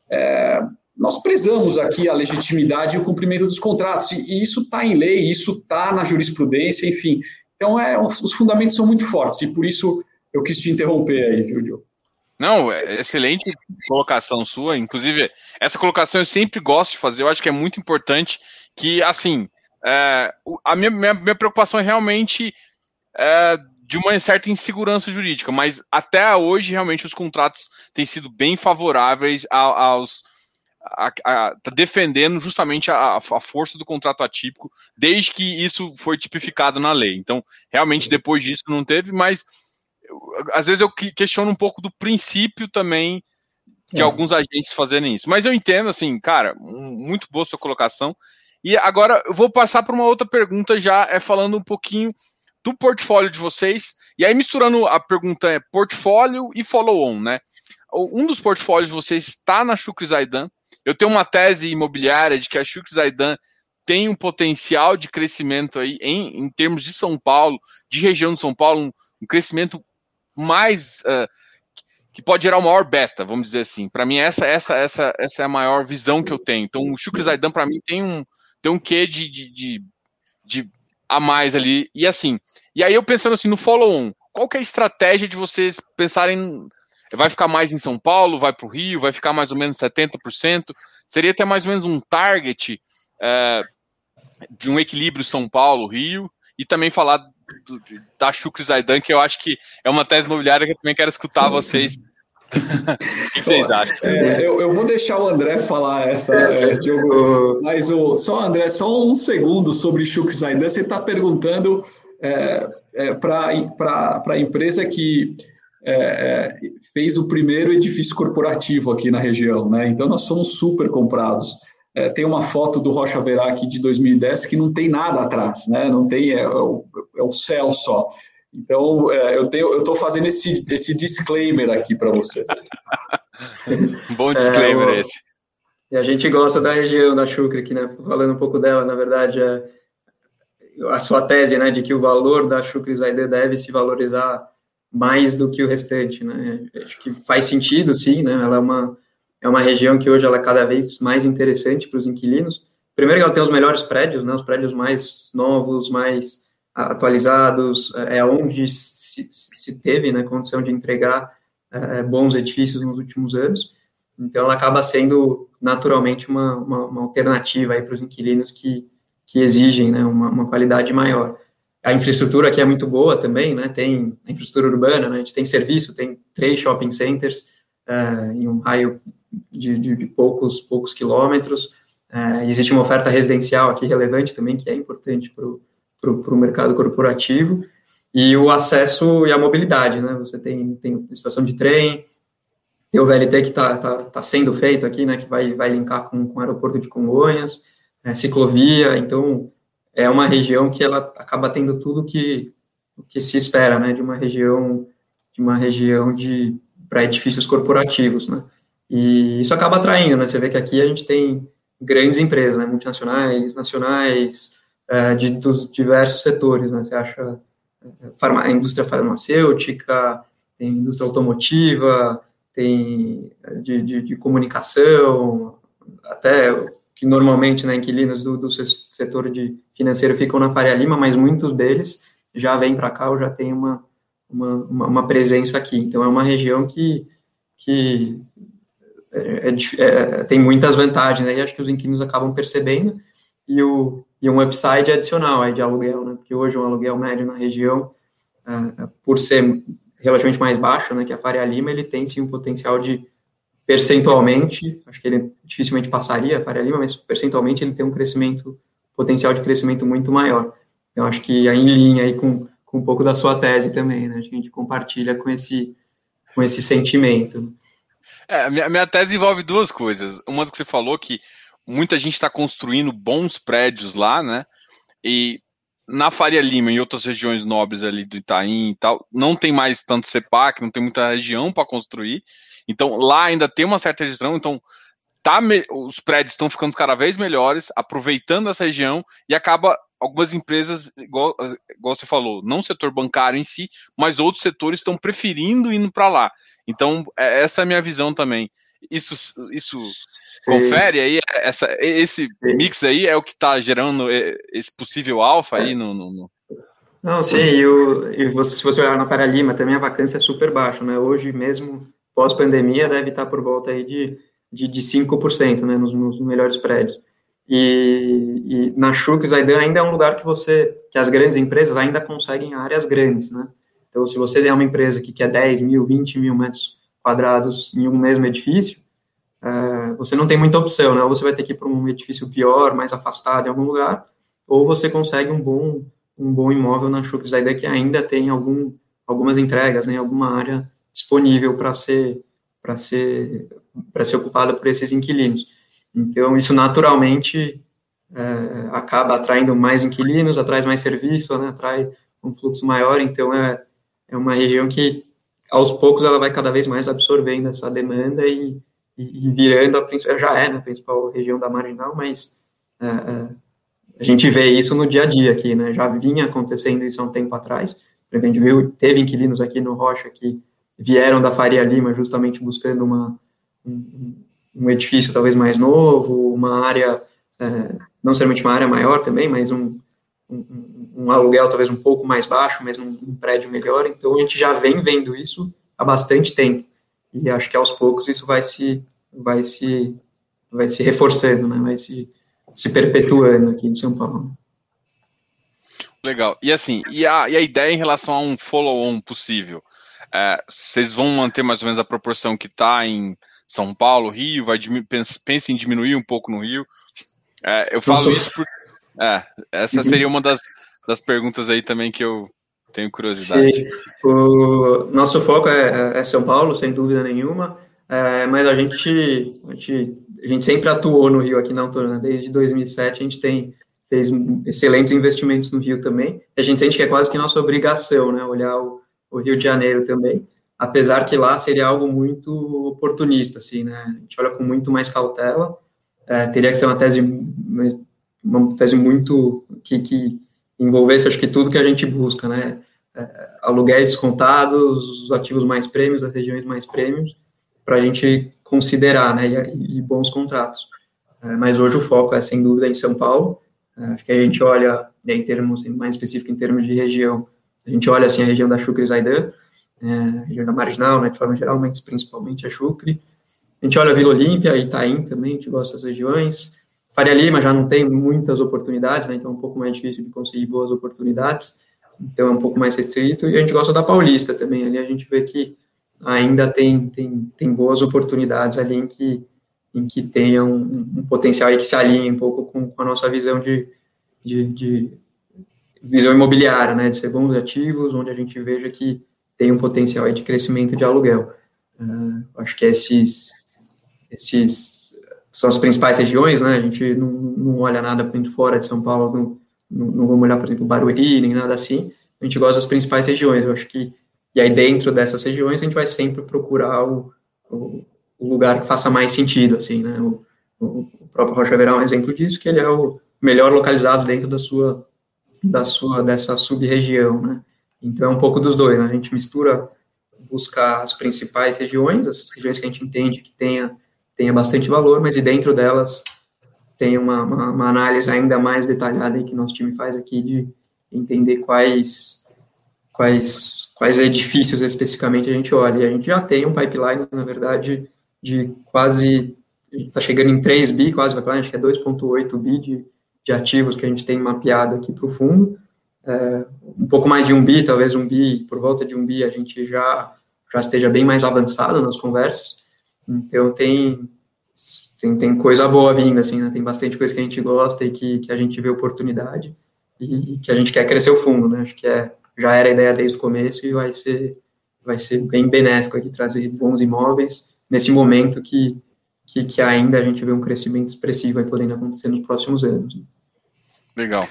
é, nós prezamos aqui a legitimidade e o cumprimento dos contratos, e, e isso está em lei, isso está na jurisprudência, enfim. Então, é, os fundamentos são muito fortes, e por isso eu quis te interromper aí, Júlio. Não, é excelente colocação sua. Inclusive, essa colocação eu sempre gosto de fazer, eu acho que é muito importante que, assim, é, a minha, minha, minha, preocupação é realmente é, de uma certa insegurança jurídica, mas até hoje, realmente, os contratos têm sido bem favoráveis aos. A, a, tá defendendo justamente a, a, força do contrato atípico, desde que isso foi tipificado na lei. Então, realmente, depois disso não teve, mas às vezes eu questiono um pouco do princípio também de é. alguns agentes fazerem isso. Mas eu entendo, assim, cara, muito boa sua colocação. E agora eu vou passar para uma outra pergunta já, é falando um pouquinho do portfólio de vocês. E aí misturando a pergunta é portfólio e follow-on, né? Um dos portfólios de vocês está na Shukri Zaidan. Eu tenho uma tese imobiliária de que a Shukri Zaidan tem um potencial de crescimento aí em, em termos de São Paulo, de região de São Paulo, um, um crescimento mais uh, que pode gerar o maior beta, vamos dizer assim. Para mim essa essa essa essa é a maior visão que eu tenho. Então o Shukri Zaidan para mim tem um tem um quê de, de, de, de, a mais ali e assim. E aí eu pensando assim no follow on, qual que é a estratégia de vocês pensarem vai ficar mais em São Paulo, vai para o Rio, vai ficar mais ou menos 70%? Seria até mais ou menos um target uh, de um equilíbrio São Paulo Rio e também falar do, da Shukri Zaidan, que eu acho que é uma tese imobiliária que eu também quero escutar vocês. o que, vocês acham? É, eu, eu, vou deixar o André falar essa, é, Diogo, mas o, só, André, só um segundo sobre Shukri Zaidan. Você está perguntando é, é, para a empresa que é, é, fez o primeiro edifício corporativo aqui na região, né? Então nós somos super comprados. É, tem uma foto do Rocha Verá aqui de 2010 que não tem nada atrás, né? Não tem, é, é, o, é o, céu só. Então, é, eu tenho, eu estou fazendo esse, esse disclaimer aqui para você. *laughs* Bom disclaimer é, esse. E a gente gosta da região da Chucre aqui, né? Falando um pouco dela, na verdade, a sua tese, né, de que o valor da Chucre Zaide deve se valorizar mais do que o restante, né? Acho que faz sentido, sim, né? Ela é uma é uma região que hoje ela é cada vez mais interessante para os inquilinos. Primeiro, ela tem os melhores prédios, né, os prédios mais novos, mais atualizados, é, é onde se, se teve né, condição de entregar é, bons edifícios nos últimos anos. Então, ela acaba sendo naturalmente uma, uma, uma alternativa para os inquilinos que, que exigem né, uma, uma, qualidade maior. A infraestrutura aqui é muito boa também, né, tem a infraestrutura urbana, né, a gente tem serviço, tem três shopping centers é, em um raio de, de, de poucos, poucos quilômetros. É, existe uma oferta residencial aqui relevante também, que é importante para o mercado corporativo, e o acesso e a mobilidade, né? Você tem, tem estação de trem, tem o VLT que está tá, tá sendo feito aqui, né? Que vai, vai linkar com, com o aeroporto de Congonhas, é, ciclovia, então é uma região que ela acaba tendo tudo que, que se espera, né? De uma região de uma região de para edifícios corporativos, né? E isso acaba atraindo, né? Você vê que aqui a gente tem grandes empresas, né? multinacionais, nacionais, é, de, dos diversos setores, né? Você acha é, farma, a indústria farmacêutica, tem indústria automotiva, tem é, de, de, de comunicação, até que normalmente, né, inquilinos do, do setor de financeiro ficam na Faria Lima, mas muitos deles já vêm para cá ou já tem uma, uma, uma, presença aqui. Então, é uma região que, que é, é, é, tem muitas vantagens, né? E acho que os inquilinos acabam percebendo e, o, e um upside adicional aí de aluguel, né? Porque hoje um aluguel médio na região, uh, por ser relativamente mais baixo, né? Que a Faria Lima, ele tem sim um potencial de percentualmente, acho que ele dificilmente passaria a Faria Lima, mas percentualmente ele tem um crescimento, potencial de crescimento muito maior. Então acho que é em linha aí com, com um pouco da sua tese também, né? A gente compartilha com esse, com esse sentimento. É, minha, minha tese envolve duas coisas. Uma que você falou que muita gente está construindo bons prédios lá, né? E na Faria Lima e outras regiões nobres ali do Itaim e tal, não tem mais tanto CEPAC, não tem muita região para construir. Então lá ainda tem uma certa região, então tá me... os prédios estão ficando cada vez melhores, aproveitando essa região e acaba algumas empresas, igual, igual você falou, não o setor bancário em si, mas outros setores estão preferindo indo para lá. Então, é, essa é a minha visão também. isso, isso confere aí, essa, esse mix aí é o que está gerando esse possível alfa aí no, no, no... Não, sim, e, o, e você, se você olhar na Faria Lima, também a vacância é super baixa, né? Hoje mesmo, pós-pandemia, deve estar por volta aí de, de, de 5%, né? Nos, nos melhores prédios. E, e na Chuc, Zaidan ainda é um lugar que você, que as grandes empresas ainda conseguem áreas grandes, né? Então, se você é uma empresa que quer 10 mil, 20 mil metros quadrados em um mesmo edifício, é, você não tem muita opção, né? Ou você vai ter que ir para um edifício pior, mais afastado em algum lugar, ou você consegue um bom, um bom imóvel na da ideia que ainda tem algum, algumas entregas, né? Alguma área disponível para ser para ser para ser ocupada por esses inquilinos. Então isso naturalmente é, acaba atraindo mais inquilinos, atrai mais serviço, né? Atrai um fluxo maior. Então é é uma região que aos poucos ela vai cada vez mais absorvendo essa demanda e e, e virando a principal, já é né, a principal região da marginal, mas é, é, a gente vê isso no dia a dia aqui, né? Já vinha acontecendo isso há um tempo atrás. A gente viu, teve inquilinos aqui no Rocha que vieram da Faria Lima justamente buscando uma, um, um edifício talvez mais novo, uma área, é, não somente uma área maior também, mas um, um, um, aluguel talvez um pouco mais baixo, mas um, prédio melhor. Então a gente já vem vendo isso há bastante tempo e acho que aos poucos isso vai se vai se vai se reforçando, né? Vai se se perpetuando aqui em São Paulo. Legal. E assim, e a, e a ideia em relação a um follow-on possível? É, vocês vão manter mais ou menos a proporção que está em São Paulo, Rio? Vai pense em diminuir um pouco no Rio? É, eu falo isso porque é, essa uhum. seria uma das, das perguntas aí também que eu, tenho curiosidade. Sim. O nosso foco é, é São Paulo, sem dúvida nenhuma, é, mas a gente, a gente, a gente sempre atuou no Rio aqui na Autorana. Desde 2007 a gente tem fez excelentes investimentos no Rio também. A gente sente que é quase que nossa obrigação, né, olhar o, o Rio de Janeiro também, apesar que lá seria algo muito oportunista, assim, né? A gente olha com muito mais cautela. É, teria que ser uma tese, uma tese muito que, que envolvesse, acho que tudo que a gente busca, né? É, aluguéis contados, os ativos mais prêmios, as regiões mais prêmios, para a gente considerar, né? E, e bons contratos. É, mas hoje o foco é, sem dúvida, em São Paulo. É, acho que a gente olha, em termos mais específico, em termos de região, a gente olha, assim, a região da Chucre e Zaidan, é, região da Marginal, né, de forma geral, mas principalmente a Chucre. A gente olha a Vila Olímpia, Itaim também, a gente gosta dessas regiões. Faria Lima já não tem muitas oportunidades, né, então é um pouco mais difícil de conseguir boas oportunidades, então é um pouco mais restrito, e a gente gosta da Paulista também, ali a gente vê que ainda tem, tem, tem boas oportunidades ali em que, em que tenham um, um potencial aí que se alinhe um pouco com, com a nossa visão de, de, de, visão imobiliária, né, de ser bons ativos, onde a gente veja que tem um potencial de crescimento de aluguel. Uh, acho que esses, esses são as principais regiões, né? A gente não, não olha nada muito fora de São Paulo, não, não, vamos olhar, por exemplo, Barueri, nem nada assim. A gente gosta das principais regiões. Eu acho que, e aí dentro dessas regiões, a gente vai sempre procurar o, o, o lugar que faça mais sentido, assim, né? O, o, próprio Rocha Verão é um exemplo disso, que ele é o melhor localizado dentro da sua, da sua, dessa sub-região, né? Então é um pouco dos dois, né? A gente mistura buscar as principais regiões, as regiões que a gente entende que tenha tenha bastante valor, mas e dentro delas tem uma, uma, uma análise ainda mais detalhada que nosso time faz aqui de entender quais quais quais edifícios especificamente a gente olha. E a gente já tem um pipeline, na verdade, de quase está chegando em 3 bi, quase vai acho que é 2.8 bi de, de ativos que a gente tem mapeado aqui para o fundo. É, um pouco mais de um bi, talvez um bi, por volta de um bi, a gente já, já esteja bem mais avançado nas conversas. Então tem, tem, tem coisa boa vindo, assim, né? Tem bastante coisa que a gente gosta e que, que a gente vê oportunidade e, e que a gente quer crescer o fundo, né? Acho que é, já era a ideia desde o começo e vai ser, vai ser bem benéfico aqui trazer bons imóveis nesse momento que, que, que ainda a gente vê um crescimento expressivo aí podendo acontecer nos próximos anos. Legal.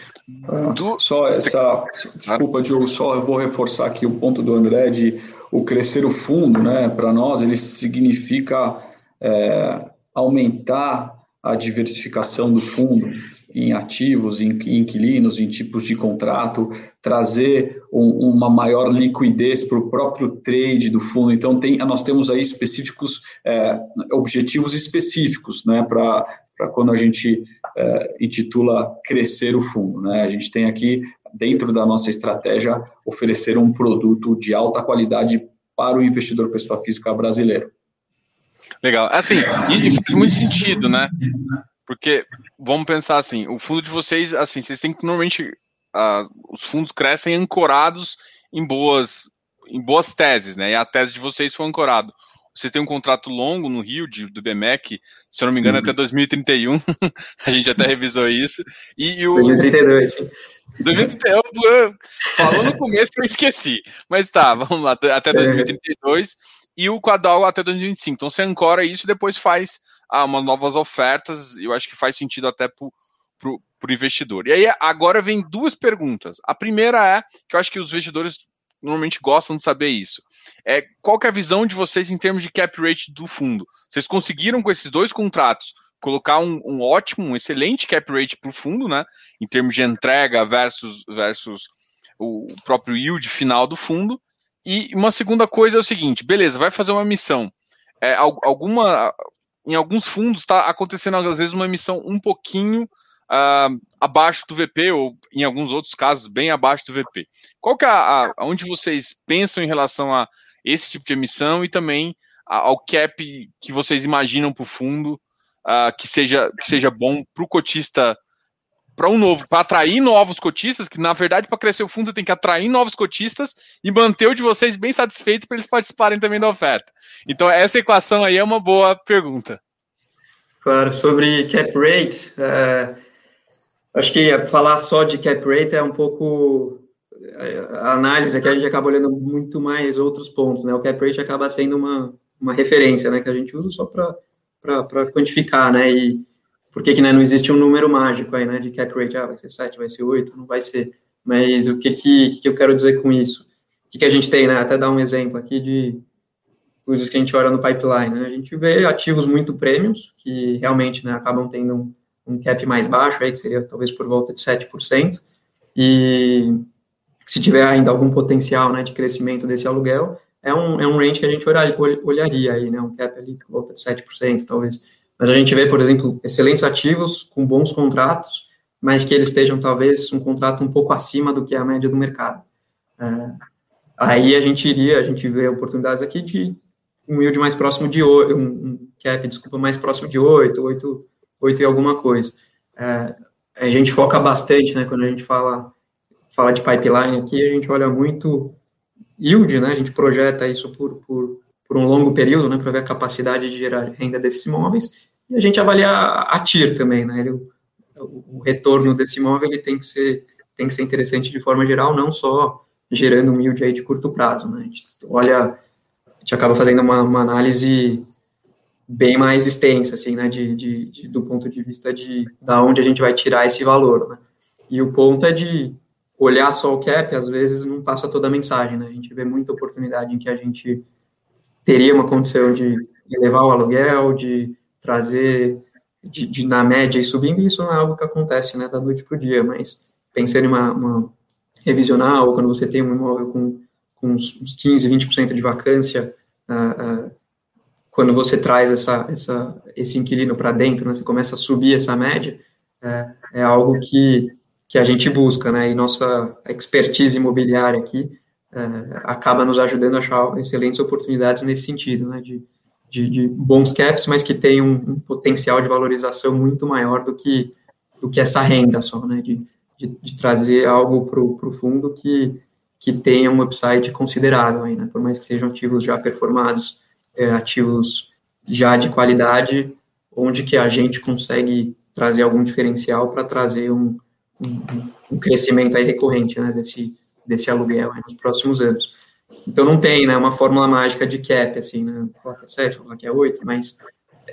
Ah, do... Só essa, desculpa, Diogo, só eu vou reforçar aqui o ponto do André de o crescer o fundo, né, para nós, ele significa é, aumentar a diversificação do fundo em ativos, em inquilinos, em tipos de contrato, trazer um, uma maior liquidez para o próprio trade do fundo. Então, tem, nós temos aí específicos, é, objetivos específicos, né, para quando a gente é, intitula crescer o fundo. Né? A gente tem aqui, dentro da nossa estratégia, oferecer um produto de alta qualidade para o investidor pessoa física brasileiro. Legal. Assim, e faz muito sentido, né? Porque vamos pensar assim, o fundo de vocês, assim, vocês têm que normalmente uh, os fundos crescem ancorados em boas em boas teses, né? E a tese de vocês foi ancorado. Vocês têm um contrato longo no Rio de, do BMEC, se eu não me engano, uhum. até 2031. *laughs* a gente até revisou isso. E, e o 2032, sim. 2031, falou no começo que eu esqueci. Mas tá, vamos lá, até 2032. E o quadral até 2025. Então você ancora isso e depois faz ah, novas ofertas. Eu acho que faz sentido até para o investidor. E aí agora vem duas perguntas. A primeira é que eu acho que os investidores normalmente gostam de saber isso. É qual é a visão de vocês em termos de cap rate do fundo? Vocês conseguiram com esses dois contratos colocar um, um ótimo, um excelente cap rate para o fundo, né? Em termos de entrega versus versus o próprio yield final do fundo. E uma segunda coisa é o seguinte: beleza, vai fazer uma missão. É, alguma, em alguns fundos está acontecendo às vezes uma emissão um pouquinho uh, abaixo do VP ou em alguns outros casos bem abaixo do VP. Qual que é a, a onde vocês pensam em relação a esse tipo de emissão e também ao cap que vocês imaginam para o fundo uh, que seja que seja bom para o cotista para um novo, para atrair novos cotistas, que na verdade para crescer o fundo você tem que atrair novos cotistas e manter o de vocês bem satisfeito para eles participarem também da oferta. Então essa equação aí é uma boa pergunta. Claro, sobre cap rate, é, acho que falar só de cap rate é um pouco a análise aqui a gente acaba olhando muito mais outros pontos, né? O cap rate acaba sendo uma, uma referência, né, que a gente usa só para quantificar, né? E por que, que né, não existe um número mágico aí, né, de cap rate, ah, vai ser 7, vai ser 8, não vai ser. Mas o que, que, que eu quero dizer com isso? O que, que a gente tem, né, até dar um exemplo aqui de coisas que a gente olha no pipeline, né, a gente vê ativos muito prêmios, que realmente, né, acabam tendo um, um cap mais baixo, aí, que seria talvez por volta de 7%, e se tiver ainda algum potencial, né, de crescimento desse aluguel, é um, é um range que a gente olharia, olharia aí, né, um cap ali por volta de 7%, talvez. Mas a gente vê, por exemplo, excelentes ativos com bons contratos, mas que eles estejam talvez um contrato um pouco acima do que é a média do mercado. É, aí a gente iria, a gente vê oportunidades aqui de um yield mais próximo de 8, um, cap, desculpa, mais próximo de 8, 8, 8 e alguma coisa. É, a gente foca bastante, né, quando a gente fala, fala de pipeline aqui, a gente olha muito yield, né, a gente projeta isso por, por, por um longo período, né, para ver a capacidade de gerar renda desses imóveis, e a gente avalia a TIR também, né? Ele, o, o, retorno desse imóvel ele tem que ser tem que ser interessante de forma geral, não só gerando um yield aí de curto prazo, né? A gente olha, a gente acaba fazendo uma, uma análise bem mais extensa, assim, né? De, de, de, do ponto de vista de da onde a gente vai tirar esse valor, né? E o ponto é de olhar só o cap, às vezes não passa toda a mensagem, né? A gente vê muita oportunidade em que a gente teria uma condição de elevar o aluguel, de trazer de, de, na média e subindo, isso não é algo que acontece né, da noite para o dia, mas pensando em uma, uma revisional, quando você tem um imóvel com, com uns, uns 15, 20% de vacância, uh, uh, quando você traz essa, essa, esse inquilino para dentro, né, você começa a subir essa média, é, é algo que, que a gente busca, né, e nossa expertise imobiliária aqui é, acaba nos ajudando a achar excelentes oportunidades nesse sentido, né, de, de, de bons caps, mas que tem um, um, potencial de valorização muito maior do que, do que essa renda só, né? De, de, de trazer algo para o fundo que, que tenha um upside considerável, aí, né? Por mais que sejam ativos já performados, é, ativos já de qualidade, onde que a gente consegue trazer algum diferencial para trazer um, um, um, crescimento aí recorrente, né? Desse, desse aluguel nos próximos anos. Então não tem, né, uma fórmula mágica de cap, assim, né, é 7, falar que é 8, mas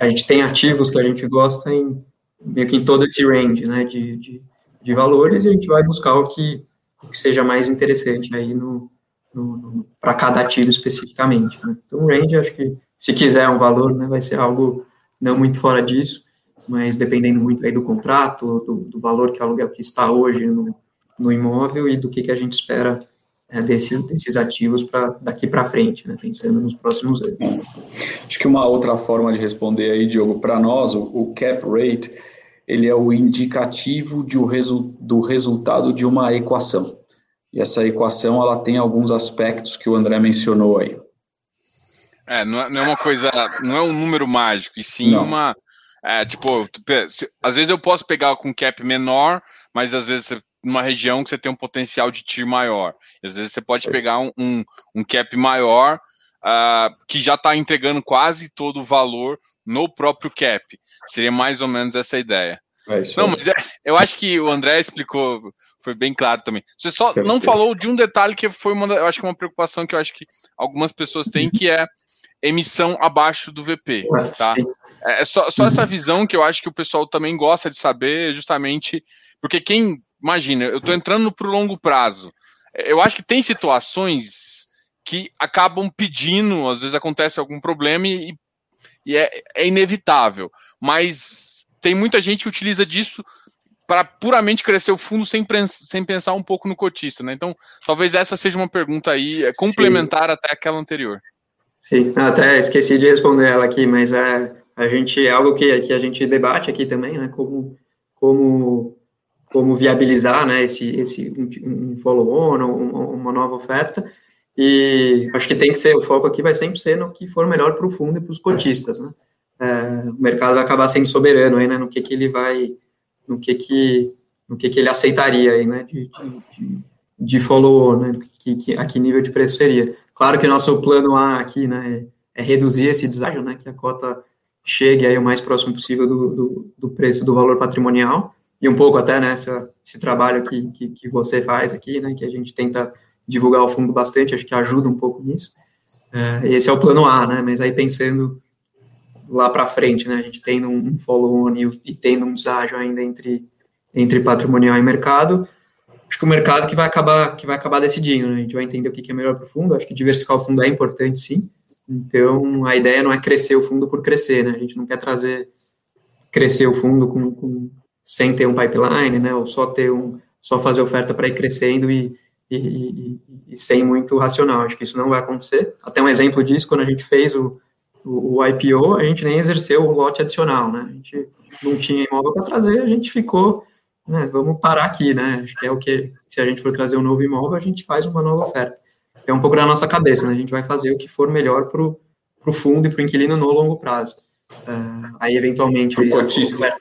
a gente tem ativos que a gente gosta em meio que em todo esse range, né, de, de, de valores e a gente vai buscar o que, o que seja mais interessante aí no, no, no para cada ativo especificamente. Né. Então o range, acho que se quiser um valor, né, vai ser algo não muito fora disso mas dependendo muito aí do contrato, do, do valor que o aluguel que está hoje no, no imóvel e do que, que a gente espera é, desse, desses ativos para daqui para frente, né, pensando nos próximos anos. Acho que uma outra forma de responder aí, Diogo, para nós, o, o, cap rate, ele é o indicativo de o resu, do resultado de uma equação. E essa equação, ela tem alguns aspectos que o André mencionou aí. É, não é, não é uma coisa, não é um número mágico, e sim não. uma, é, tipo, às vezes eu posso pegar com cap menor, mas às vezes numa região que você tem um potencial de TIR maior. Às vezes você pode pegar um, um, um cap maior uh, que já está entregando quase todo o valor no próprio cap. Seria mais ou menos essa ideia. É não, mas é, eu acho que o André explicou, foi bem claro também. Você só não falou de um detalhe que foi uma, eu acho que uma preocupação que eu acho que algumas pessoas têm, que é emissão abaixo do VP, tá? É, é só, só essa visão que eu acho que o pessoal também gosta de saber, justamente porque quem imagina, eu estou entrando para o longo prazo. Eu acho que tem situações que acabam pedindo, às vezes acontece algum problema e, e é, é, inevitável. Mas tem muita gente que utiliza disso para puramente crescer o fundo sem, sem pensar um pouco no cotista, né? Então, talvez essa seja uma pergunta aí é, complementar Sim. até aquela anterior. Sim, até esqueci de responder ela aqui, mas é, a gente é algo que, que a gente debate aqui também, né? Como, como como viabilizar né, esse, esse um, follow-on, uma, nova oferta, e acho que tem que ser, o foco aqui vai sempre ser no que for melhor para o fundo e para os cotistas, né? É, o mercado vai acabar sendo soberano aí, né, no que que ele vai, no que que, no que que ele aceitaria aí, né, de, de, de follow-on, né, que, que, a que nível de preço seria. Claro que nosso plano A aqui, né, é reduzir esse deságio, né, que a cota chegue aí o mais próximo possível do, do, do preço do valor patrimonial, e um pouco até né, esse trabalho que, que, que, você faz aqui, né, que a gente tenta divulgar o fundo bastante, acho que ajuda um pouco nisso. É, esse é o plano A, né, mas aí pensando lá para frente, né, a gente tendo um follow-on e, e, tendo um deságio ainda entre, entre patrimonial e mercado, acho que o mercado que vai acabar, que vai acabar decidindo, né, a gente vai entender o que é melhor para o fundo, acho que diversificar o fundo é importante, sim, então a ideia não é crescer o fundo por crescer, né, a gente não quer trazer, crescer o fundo com, com sem ter um pipeline, né, ou só ter um, só fazer oferta para ir crescendo e, e, e, e, sem muito racional. Acho que isso não vai acontecer. Até um exemplo disso, quando a gente fez o, o, o IPO, a gente nem exerceu o lote adicional, né, a gente não tinha imóvel para trazer, a gente ficou, né, vamos parar aqui, né, acho que é o que, se a gente for trazer um novo imóvel, a gente faz uma nova oferta. É um pouco da nossa cabeça, né, a gente vai fazer o que for melhor para o fundo e para o inquilino no longo prazo. Uh, aí, eventualmente, o cotista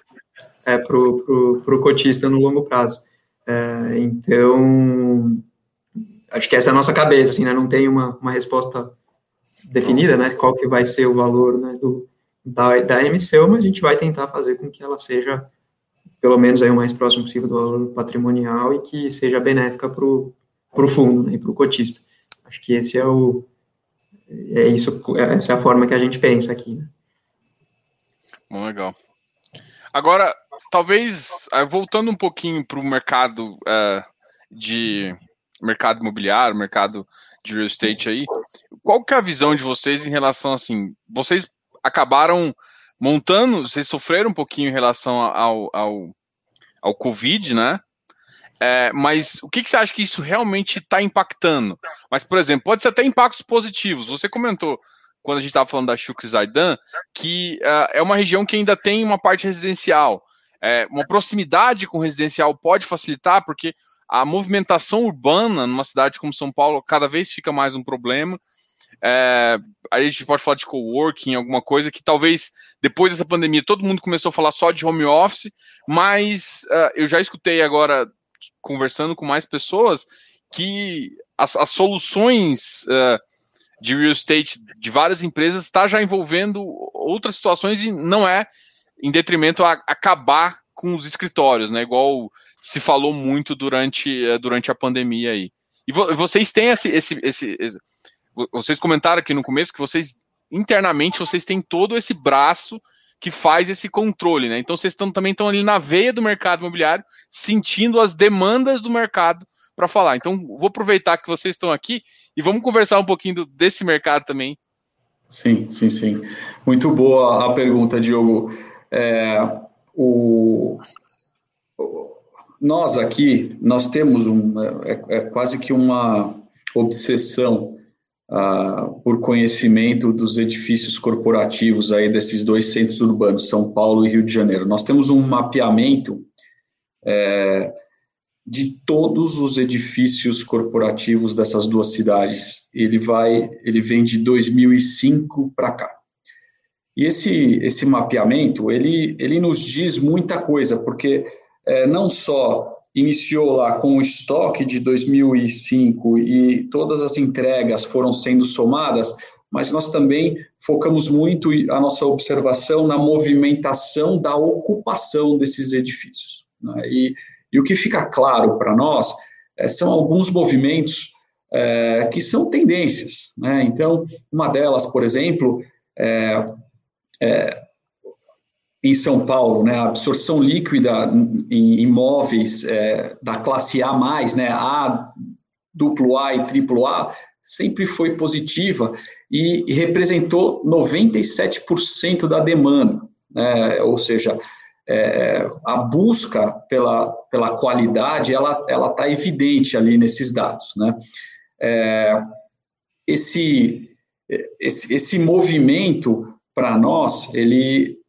é, para o cotista no longo prazo. É, então, acho que essa é a nossa cabeça, assim, né? Não tem uma, uma resposta definida, né? Qual que vai ser o valor né, do, da, da emissão, mas a gente vai tentar fazer com que ela seja, pelo menos, aí, o mais próximo possível do valor patrimonial e que seja benéfica para o fundo né, e para o cotista. Acho que esse é o é isso, essa é a forma que a gente pensa aqui. Né? Bom, legal. Agora, talvez, uh, voltando um pouquinho para o mercado uh, de mercado imobiliário, mercado de real estate aí, qual que é a visão de vocês em relação, assim, vocês acabaram montando, vocês sofreram um pouquinho em relação ao, ao, ao Covid, né? É, mas o que, que, você acha que isso realmente está impactando? Mas, por exemplo, pode ser até impactos positivos. Você comentou quando a gente estava falando da Shuk Zaidan, que uh, é uma região que ainda tem uma parte residencial. É, uma proximidade com o residencial pode facilitar, porque a movimentação urbana numa cidade como São Paulo cada vez fica mais um problema. É, a gente pode falar de coworking, alguma coisa que talvez depois dessa pandemia todo mundo começou a falar só de home office, mas uh, eu já escutei agora, conversando com mais pessoas, que as, as soluções uh, de real estate de várias empresas está já envolvendo outras situações e não é em detrimento a acabar com os escritórios, né? Igual se falou muito durante, eh, durante a pandemia aí. E vo vocês têm esse, esse, esse, esse, Vocês comentaram aqui no começo que vocês, internamente, vocês têm todo esse braço que faz esse controle, né? Então vocês tão, também estão ali na veia do mercado imobiliário, sentindo as demandas do mercado para falar. Então, vou aproveitar que vocês estão aqui e vamos conversar um pouquinho do, desse mercado também. Sim, sim, sim. Muito boa a pergunta, Diogo. É, o, nós aqui, nós temos um, é, é quase que uma obsessão uh, por conhecimento dos edifícios corporativos aí desses dois centros urbanos, São Paulo e Rio de Janeiro. Nós temos um mapeamento é, de todos os edifícios corporativos dessas duas cidades. Ele vai, ele vem de 2005 para cá. E esse esse mapeamento ele ele nos diz muita coisa, porque é, não só iniciou lá com o estoque de 2005 e todas as entregas foram sendo somadas, mas nós também focamos muito a nossa observação na movimentação da ocupação desses edifícios. Né? E, e, o que fica claro para nós é, são alguns movimentos é, que são tendências. Né? Então, uma delas, por exemplo, é, é em São Paulo, né, a absorção líquida em imóveis é, da classe A+, né, A, duplo A e triplo A, sempre foi positiva e, representou 97% da demanda, né, ou seja, é, a busca pela, pela qualidade, ela está evidente ali nesses dados, né. É, esse, esse, esse movimento, para nós, ele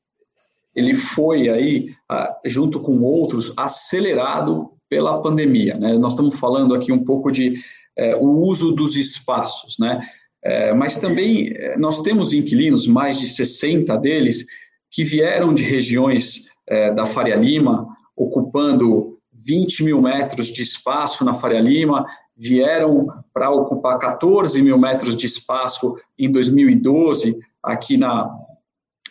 ele foi aí, junto com outros, acelerado pela pandemia. Né? Nós estamos falando aqui um pouco de é, o uso dos espaços, né? É, mas também é, nós temos inquilinos, mais de 60 deles, que vieram de regiões é, da Faria Lima, ocupando 20 mil metros de espaço na Faria Lima, vieram para ocupar 14 mil metros de espaço em 2012 aqui na,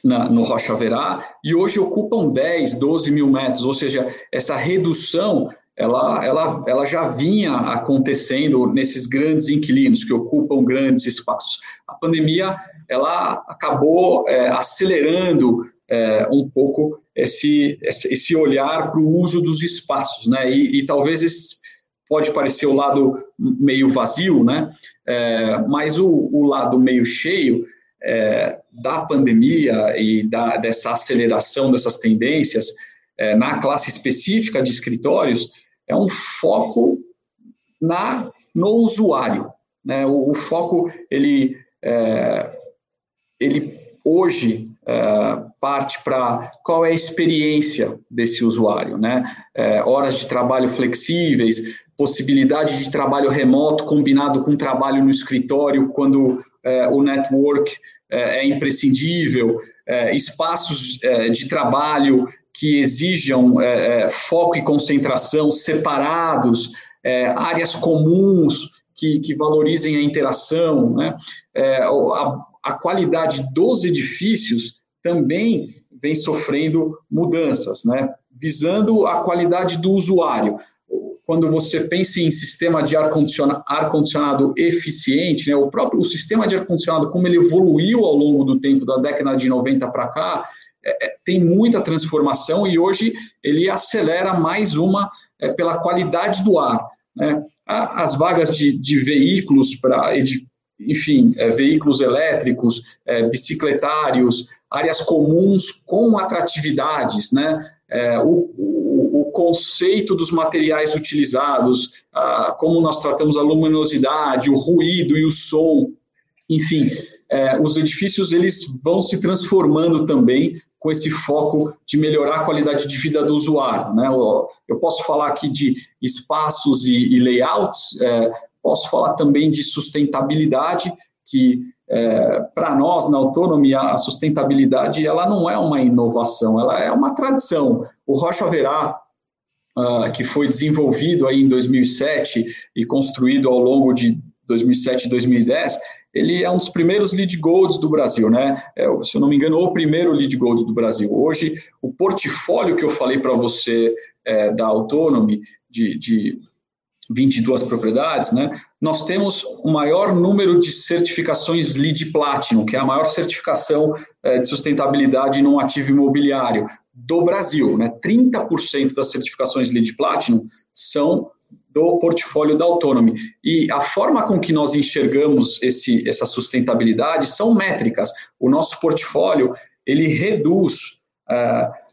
na, no Rocha Verá e hoje ocupam 10, 12 mil metros, ou seja, essa redução ela, ela, ela já vinha acontecendo nesses grandes inquilinos que ocupam grandes espaços. A pandemia ela acabou é, acelerando é, um pouco esse, esse olhar para o uso dos espaços, né? E, e, talvez esse pode parecer o lado meio vazio, né? É, mas o, o lado meio cheio é, da pandemia e da, dessa aceleração dessas tendências é, na classe específica de escritórios é um foco na no usuário. Né? O, o foco ele é, ele hoje é, parte para qual é a experiência desse usuário, né? É, horas de trabalho flexíveis, possibilidade de trabalho remoto combinado com trabalho no escritório quando o network é, é imprescindível, é, espaços é, de trabalho que exijam é, é, foco e concentração separados, áreas comuns que, que, valorizem a interação, né? A, a qualidade dos edifícios também vem sofrendo mudanças, né? visando a qualidade do usuário quando você pensa em sistema de ar-condicionado ar eficiente, né, o próprio o sistema de ar-condicionado, como ele evoluiu ao longo do tempo, da década de 90 para cá, é, é, tem muita transformação e hoje ele acelera mais uma é, pela qualidade do ar. Né? As vagas de, de veículos para, enfim, é, veículos elétricos, é, bicicletários, áreas comuns com atratividades, né? É, o, conceito dos materiais utilizados, ah, como nós tratamos a luminosidade, o ruído e o som, enfim, é, os edifícios eles vão se transformando também com esse foco de melhorar a qualidade de vida do usuário. Né? Eu, posso falar aqui de espaços e, e layouts, é, posso falar também de sustentabilidade, que é, para nós, na autonomia, a sustentabilidade ela não é uma inovação, ela é uma tradição. O Rocha Verá, uh, que foi desenvolvido aí em 2007 e construído ao longo de 2007 e 2010, ele é um dos primeiros lead golds do Brasil, né? É, se eu não me engano, o primeiro lead gold do Brasil. Hoje, o portfólio que eu falei para você é, da Autonomy, de, de 22 propriedades, né, nós temos o maior número de certificações LEED Platinum, que é a maior certificação é, de sustentabilidade num ativo imobiliário do Brasil. Né? 30% das certificações LEED Platinum são do portfólio da Autonomy. E a forma com que nós enxergamos esse, essa sustentabilidade são métricas. O nosso portfólio, ele reduz... Uh,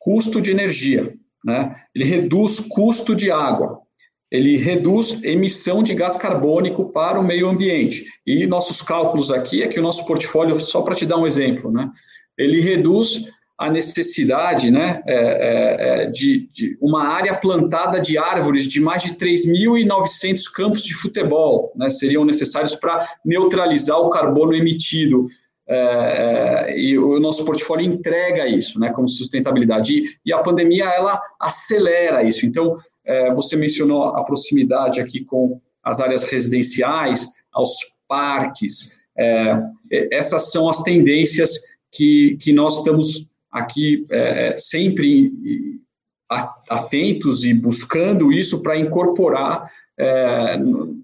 custo de energia, né? ele reduz custo de água, ele reduz emissão de gás carbônico para o meio ambiente. E nossos cálculos aqui é que o nosso portfólio, só para te dar um exemplo, né? ele reduz a necessidade né, é, é, é de, de, uma área plantada de árvores de mais de 3.900 campos de futebol, né, seriam necessários para neutralizar o carbono emitido. É, é, e o nosso portfólio entrega isso, né, como sustentabilidade. E, e a pandemia ela acelera isso. Então, é, você mencionou a proximidade aqui com as áreas residenciais, aos parques. essas são as tendências que, que nós estamos aqui é, é sempre atentos e buscando isso para incorporar é,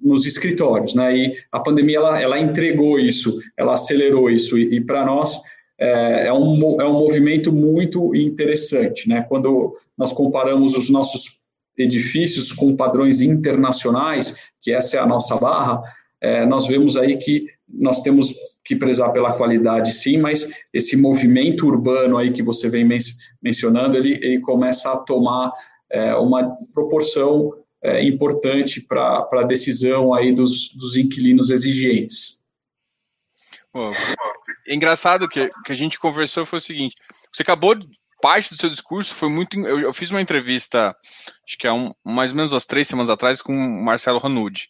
nos escritórios, né? E a pandemia ela, ela entregou isso, ela acelerou isso e, e para nós é, é, um, é um movimento muito interessante, né? Quando nós comparamos os nossos edifícios com padrões internacionais, que essa é a nossa barra, é, nós vemos aí que nós temos que prezar pela qualidade, sim, mas esse movimento urbano aí que você vem men mencionando, ele, ele começa a tomar é, uma proporção é, importante para a decisão aí dos, dos inquilinos exigentes. É engraçado que, que a gente conversou foi o seguinte: você acabou parte do seu discurso foi muito. Eu, eu fiz uma entrevista, acho que há um, mais ou menos umas três semanas atrás, com o Marcelo Ranucci.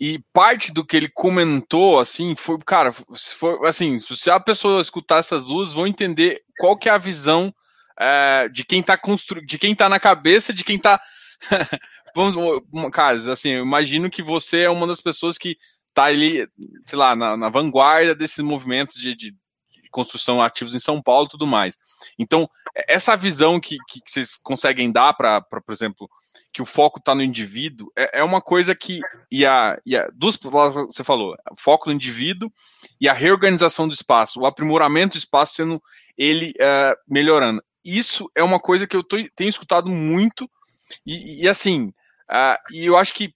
E parte do que ele comentou, assim, foi, cara, se for, assim, se a pessoa escutar essas duas, vão entender qual que é a visão é, de quem tá construindo, de quem tá na cabeça, de quem tá. *laughs* Cara, assim, eu imagino que você é uma das pessoas que tá ali, sei lá, na, na vanguarda desses movimentos de, de, de, construção ativos em São Paulo e tudo mais. Então, essa visão que, que, que vocês conseguem dar para, por exemplo, que o foco está no indivíduo, é, é, uma coisa que. E a, e a duas você falou, foco no indivíduo e a reorganização do espaço, o aprimoramento do espaço sendo ele uh, melhorando. Isso é uma coisa que eu tô, tenho escutado muito, e, e assim, uh, e eu acho que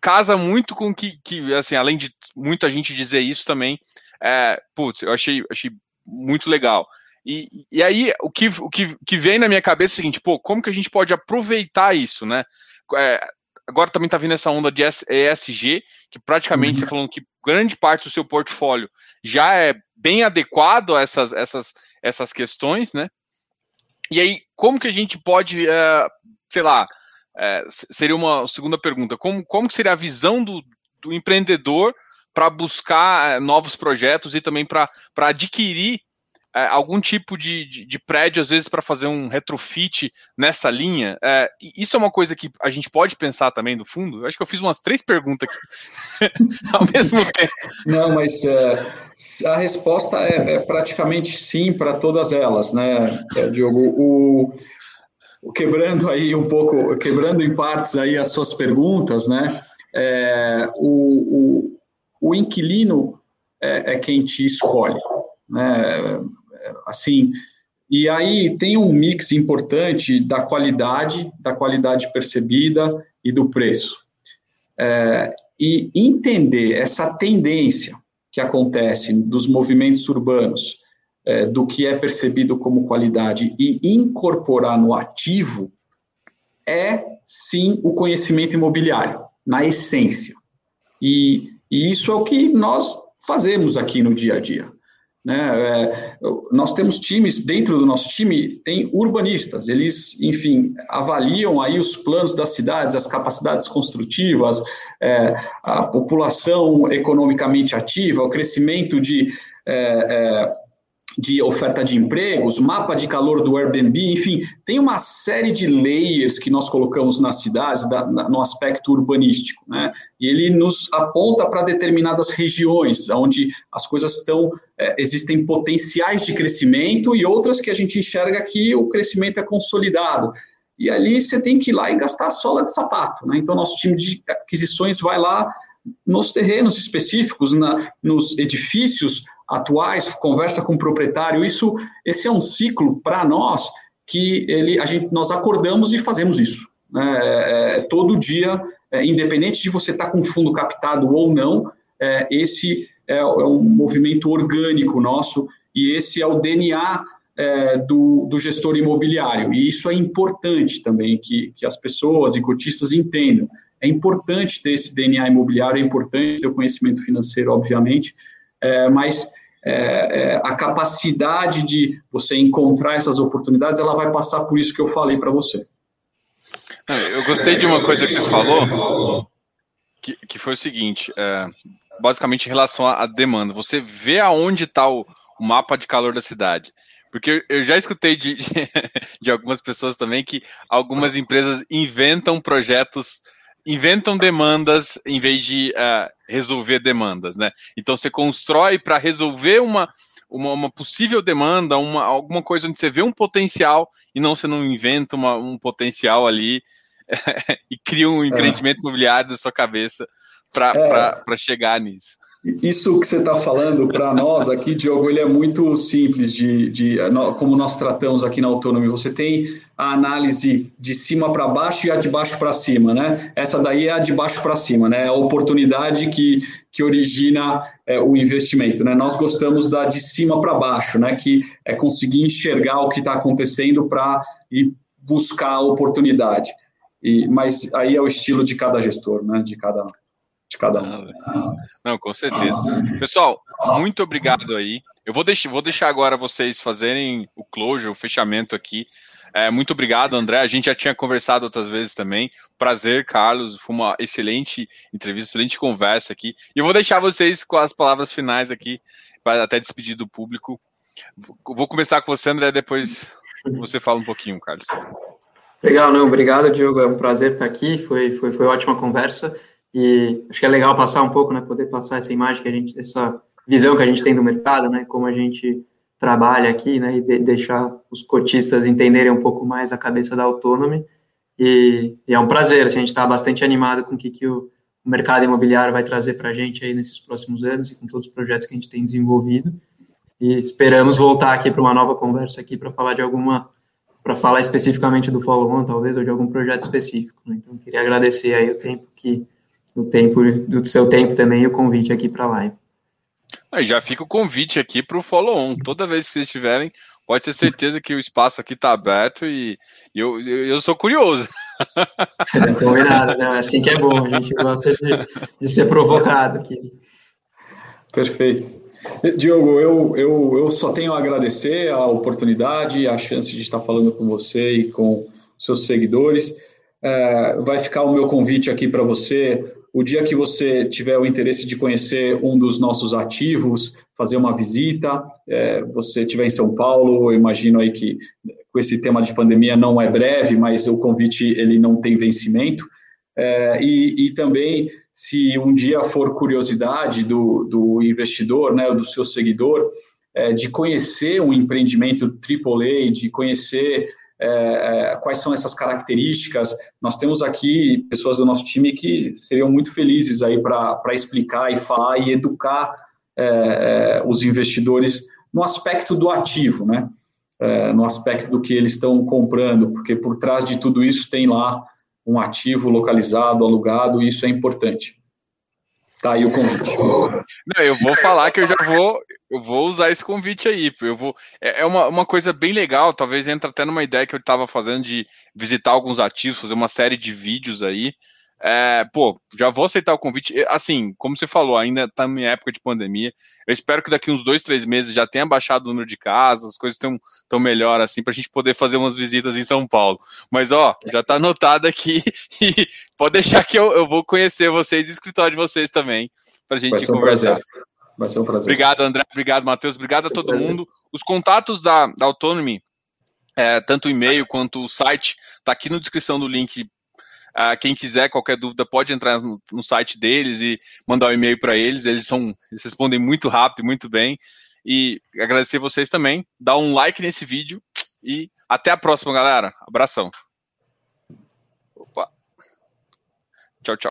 casa muito com que, que, assim, além de muita gente dizer isso também, é, putz, eu achei, achei muito legal. E, e aí, o que, o que, que vem na minha cabeça é o seguinte, pô, como que a gente pode aproveitar isso, né? É, agora também está vindo essa onda de ESG, que praticamente uhum. você falando que grande parte do seu portfólio já é bem adequado a essas, essas, essas questões, né? E aí, como que a gente pode, é, sei lá, é, seria uma segunda pergunta, como, como que seria a visão do, do empreendedor para buscar é, novos projetos e também para adquirir é, algum tipo de, de, de, prédio, às vezes, para fazer um retrofit nessa linha? É, isso é uma coisa que a gente pode pensar também, do fundo? Eu acho que eu fiz umas três perguntas aqui *laughs* ao mesmo tempo. Não, mas é, a resposta é, é praticamente sim para todas elas, né, é, Diogo? O, o, quebrando aí um pouco, quebrando em partes aí as suas perguntas, né? É, o, o, o inquilino é, quem te escolhe. Né? Assim, e aí tem um mix importante da qualidade, da qualidade percebida e do preço. É, e entender essa tendência que acontece dos movimentos urbanos, é, do que é percebido como qualidade e incorporar no ativo, é sim o conhecimento imobiliário, na essência. E, e isso é o que nós fazemos aqui no dia a dia. Né? É, nós temos times, dentro do nosso time, tem urbanistas, eles, enfim, avaliam aí os planos das cidades, as capacidades construtivas, é, a população economicamente ativa, o crescimento de. É, é de oferta de empregos, mapa de calor do Airbnb, enfim, tem uma série de layers que nós colocamos nas cidades da, na, no aspecto urbanístico, né? E ele nos aponta para determinadas regiões onde as coisas estão, é, existem potenciais de crescimento e outras que a gente enxerga que o crescimento é consolidado. E ali você tem que ir lá e gastar a sola de sapato, né? Então, nosso time de aquisições vai lá nos terrenos específicos, na, nos edifícios, atuais, conversa com o proprietário, isso, esse é um ciclo para nós que ele, a gente, nós acordamos e fazemos isso. Né? É, é, todo dia, é, independente de você estar tá com fundo captado ou não, é, esse é, é, um movimento orgânico nosso e esse é o DNA é, do, do, gestor imobiliário. E isso é importante também que, que as pessoas e cotistas entendam. É importante ter esse DNA imobiliário, é importante ter o conhecimento financeiro, obviamente, é, mas é, é, a capacidade de você encontrar essas oportunidades, ela vai passar por isso que eu falei para você. Eu gostei de uma coisa que você falou, que, que foi o seguinte, é, basicamente em relação à demanda. Você vê aonde está o, o, mapa de calor da cidade. Porque eu já escutei de, *laughs* de algumas pessoas também que algumas empresas inventam projetos inventam demandas em vez de uh, resolver demandas, né? Então você constrói para resolver uma, uma, uma, possível demanda, uma, alguma coisa onde você vê um potencial e não você não inventa uma, um potencial ali *laughs* e cria um é. empreendimento é. imobiliário da sua cabeça para é. chegar nisso. Isso que você está falando para nós aqui, Diogo, ele é muito simples de, de como nós tratamos aqui na Autonomia. Você tem a análise de cima para baixo e a de baixo para cima, né? Essa daí é a de baixo para cima, né? É a oportunidade que, que origina é, o investimento, né? Nós gostamos da de cima para baixo, né? Que é conseguir enxergar o que está acontecendo para ir buscar a oportunidade. E, mas aí é o estilo de cada gestor, né? De cada de cada um. Não, com certeza. Pessoal, muito obrigado aí. Eu vou deixar, vou deixar agora vocês fazerem o closure, o fechamento aqui. É, muito obrigado, André. A gente já tinha conversado outras vezes também. Prazer, Carlos. Foi uma excelente entrevista, excelente conversa aqui. E eu vou deixar vocês com as palavras finais aqui, para até despedir do público. Vou começar com você, André, depois você fala um pouquinho, Carlos. Legal, não, obrigado, Diogo. É um prazer estar aqui. Foi, foi, foi ótima conversa. E acho que é legal passar um pouco, né, poder passar essa imagem que a gente, essa visão que a gente tem do mercado, né, como a gente trabalha aqui, né, e de, deixar os cotistas entenderem um pouco mais a cabeça da Autonomy. E, e é um prazer, assim, a gente está bastante animado com o que, que o, o mercado imobiliário vai trazer para a gente aí nesses próximos anos e com todos os projetos que a gente tem desenvolvido. E esperamos voltar aqui para uma nova conversa aqui para falar de alguma, para falar especificamente do follow-on, talvez, ou de algum projeto específico. Né? Então, queria agradecer aí o tempo que do tempo do seu tempo também e o convite aqui para a live. Aí já fica o convite aqui para o follow-on. Toda vez que vocês estiverem, pode ter certeza que o espaço aqui está aberto e, eu, eu, eu, sou curioso. É combinado, né? Assim que é bom, a gente gosta de, de ser provocado aqui. Perfeito. Diogo, eu, eu, eu só tenho a agradecer a oportunidade, a chance de estar falando com você e com seus seguidores. É, vai ficar o meu convite aqui para você o dia que você tiver o interesse de conhecer um dos nossos ativos, fazer uma visita, é, você estiver em São Paulo, eu imagino aí que com esse tema de pandemia não é breve, mas o convite ele não tem vencimento. É, e, e, também, se um dia for curiosidade do, do investidor, né, do seu seguidor, é, de conhecer um empreendimento AAA, de conhecer é, é, quais são essas características. Nós temos aqui pessoas do nosso time que seriam muito felizes aí para explicar e falar e educar é, é, os investidores no aspecto do ativo, né? É, no aspecto do que eles estão comprando, porque por trás de tudo isso tem lá um ativo localizado, alugado, e isso é importante. Tá aí o convite. Não, eu vou falar que eu já vou, eu vou usar esse convite aí. Eu vou, é, é uma, uma coisa bem legal, talvez entra até numa ideia que eu estava fazendo de visitar alguns ativos, fazer uma série de vídeos aí. É, pô, já vou aceitar o convite. Assim, como você falou, ainda está em época de pandemia. Eu espero que daqui uns dois, três meses já tenha baixado o número de casas, as coisas estão tão melhor assim, para a gente poder fazer umas visitas em São Paulo. Mas, ó, já está anotado aqui *laughs* e pode deixar que eu, eu vou conhecer vocês e o escritório de vocês também, para a gente um conversar. Prazer. Vai ser um prazer. Obrigado, André. Obrigado, Matheus. Obrigado a todo mundo. Os contatos da, da Autonomy, é, tanto o e-mail quanto o site, está aqui na descrição do link Uh, quem quiser, qualquer dúvida, pode entrar no, no site deles e mandar um e-mail para eles. Eles são, eles respondem muito rápido e muito bem. E agradecer vocês também. Dá um like nesse vídeo e até a próxima, galera. Abração. Opa. Tchau, tchau.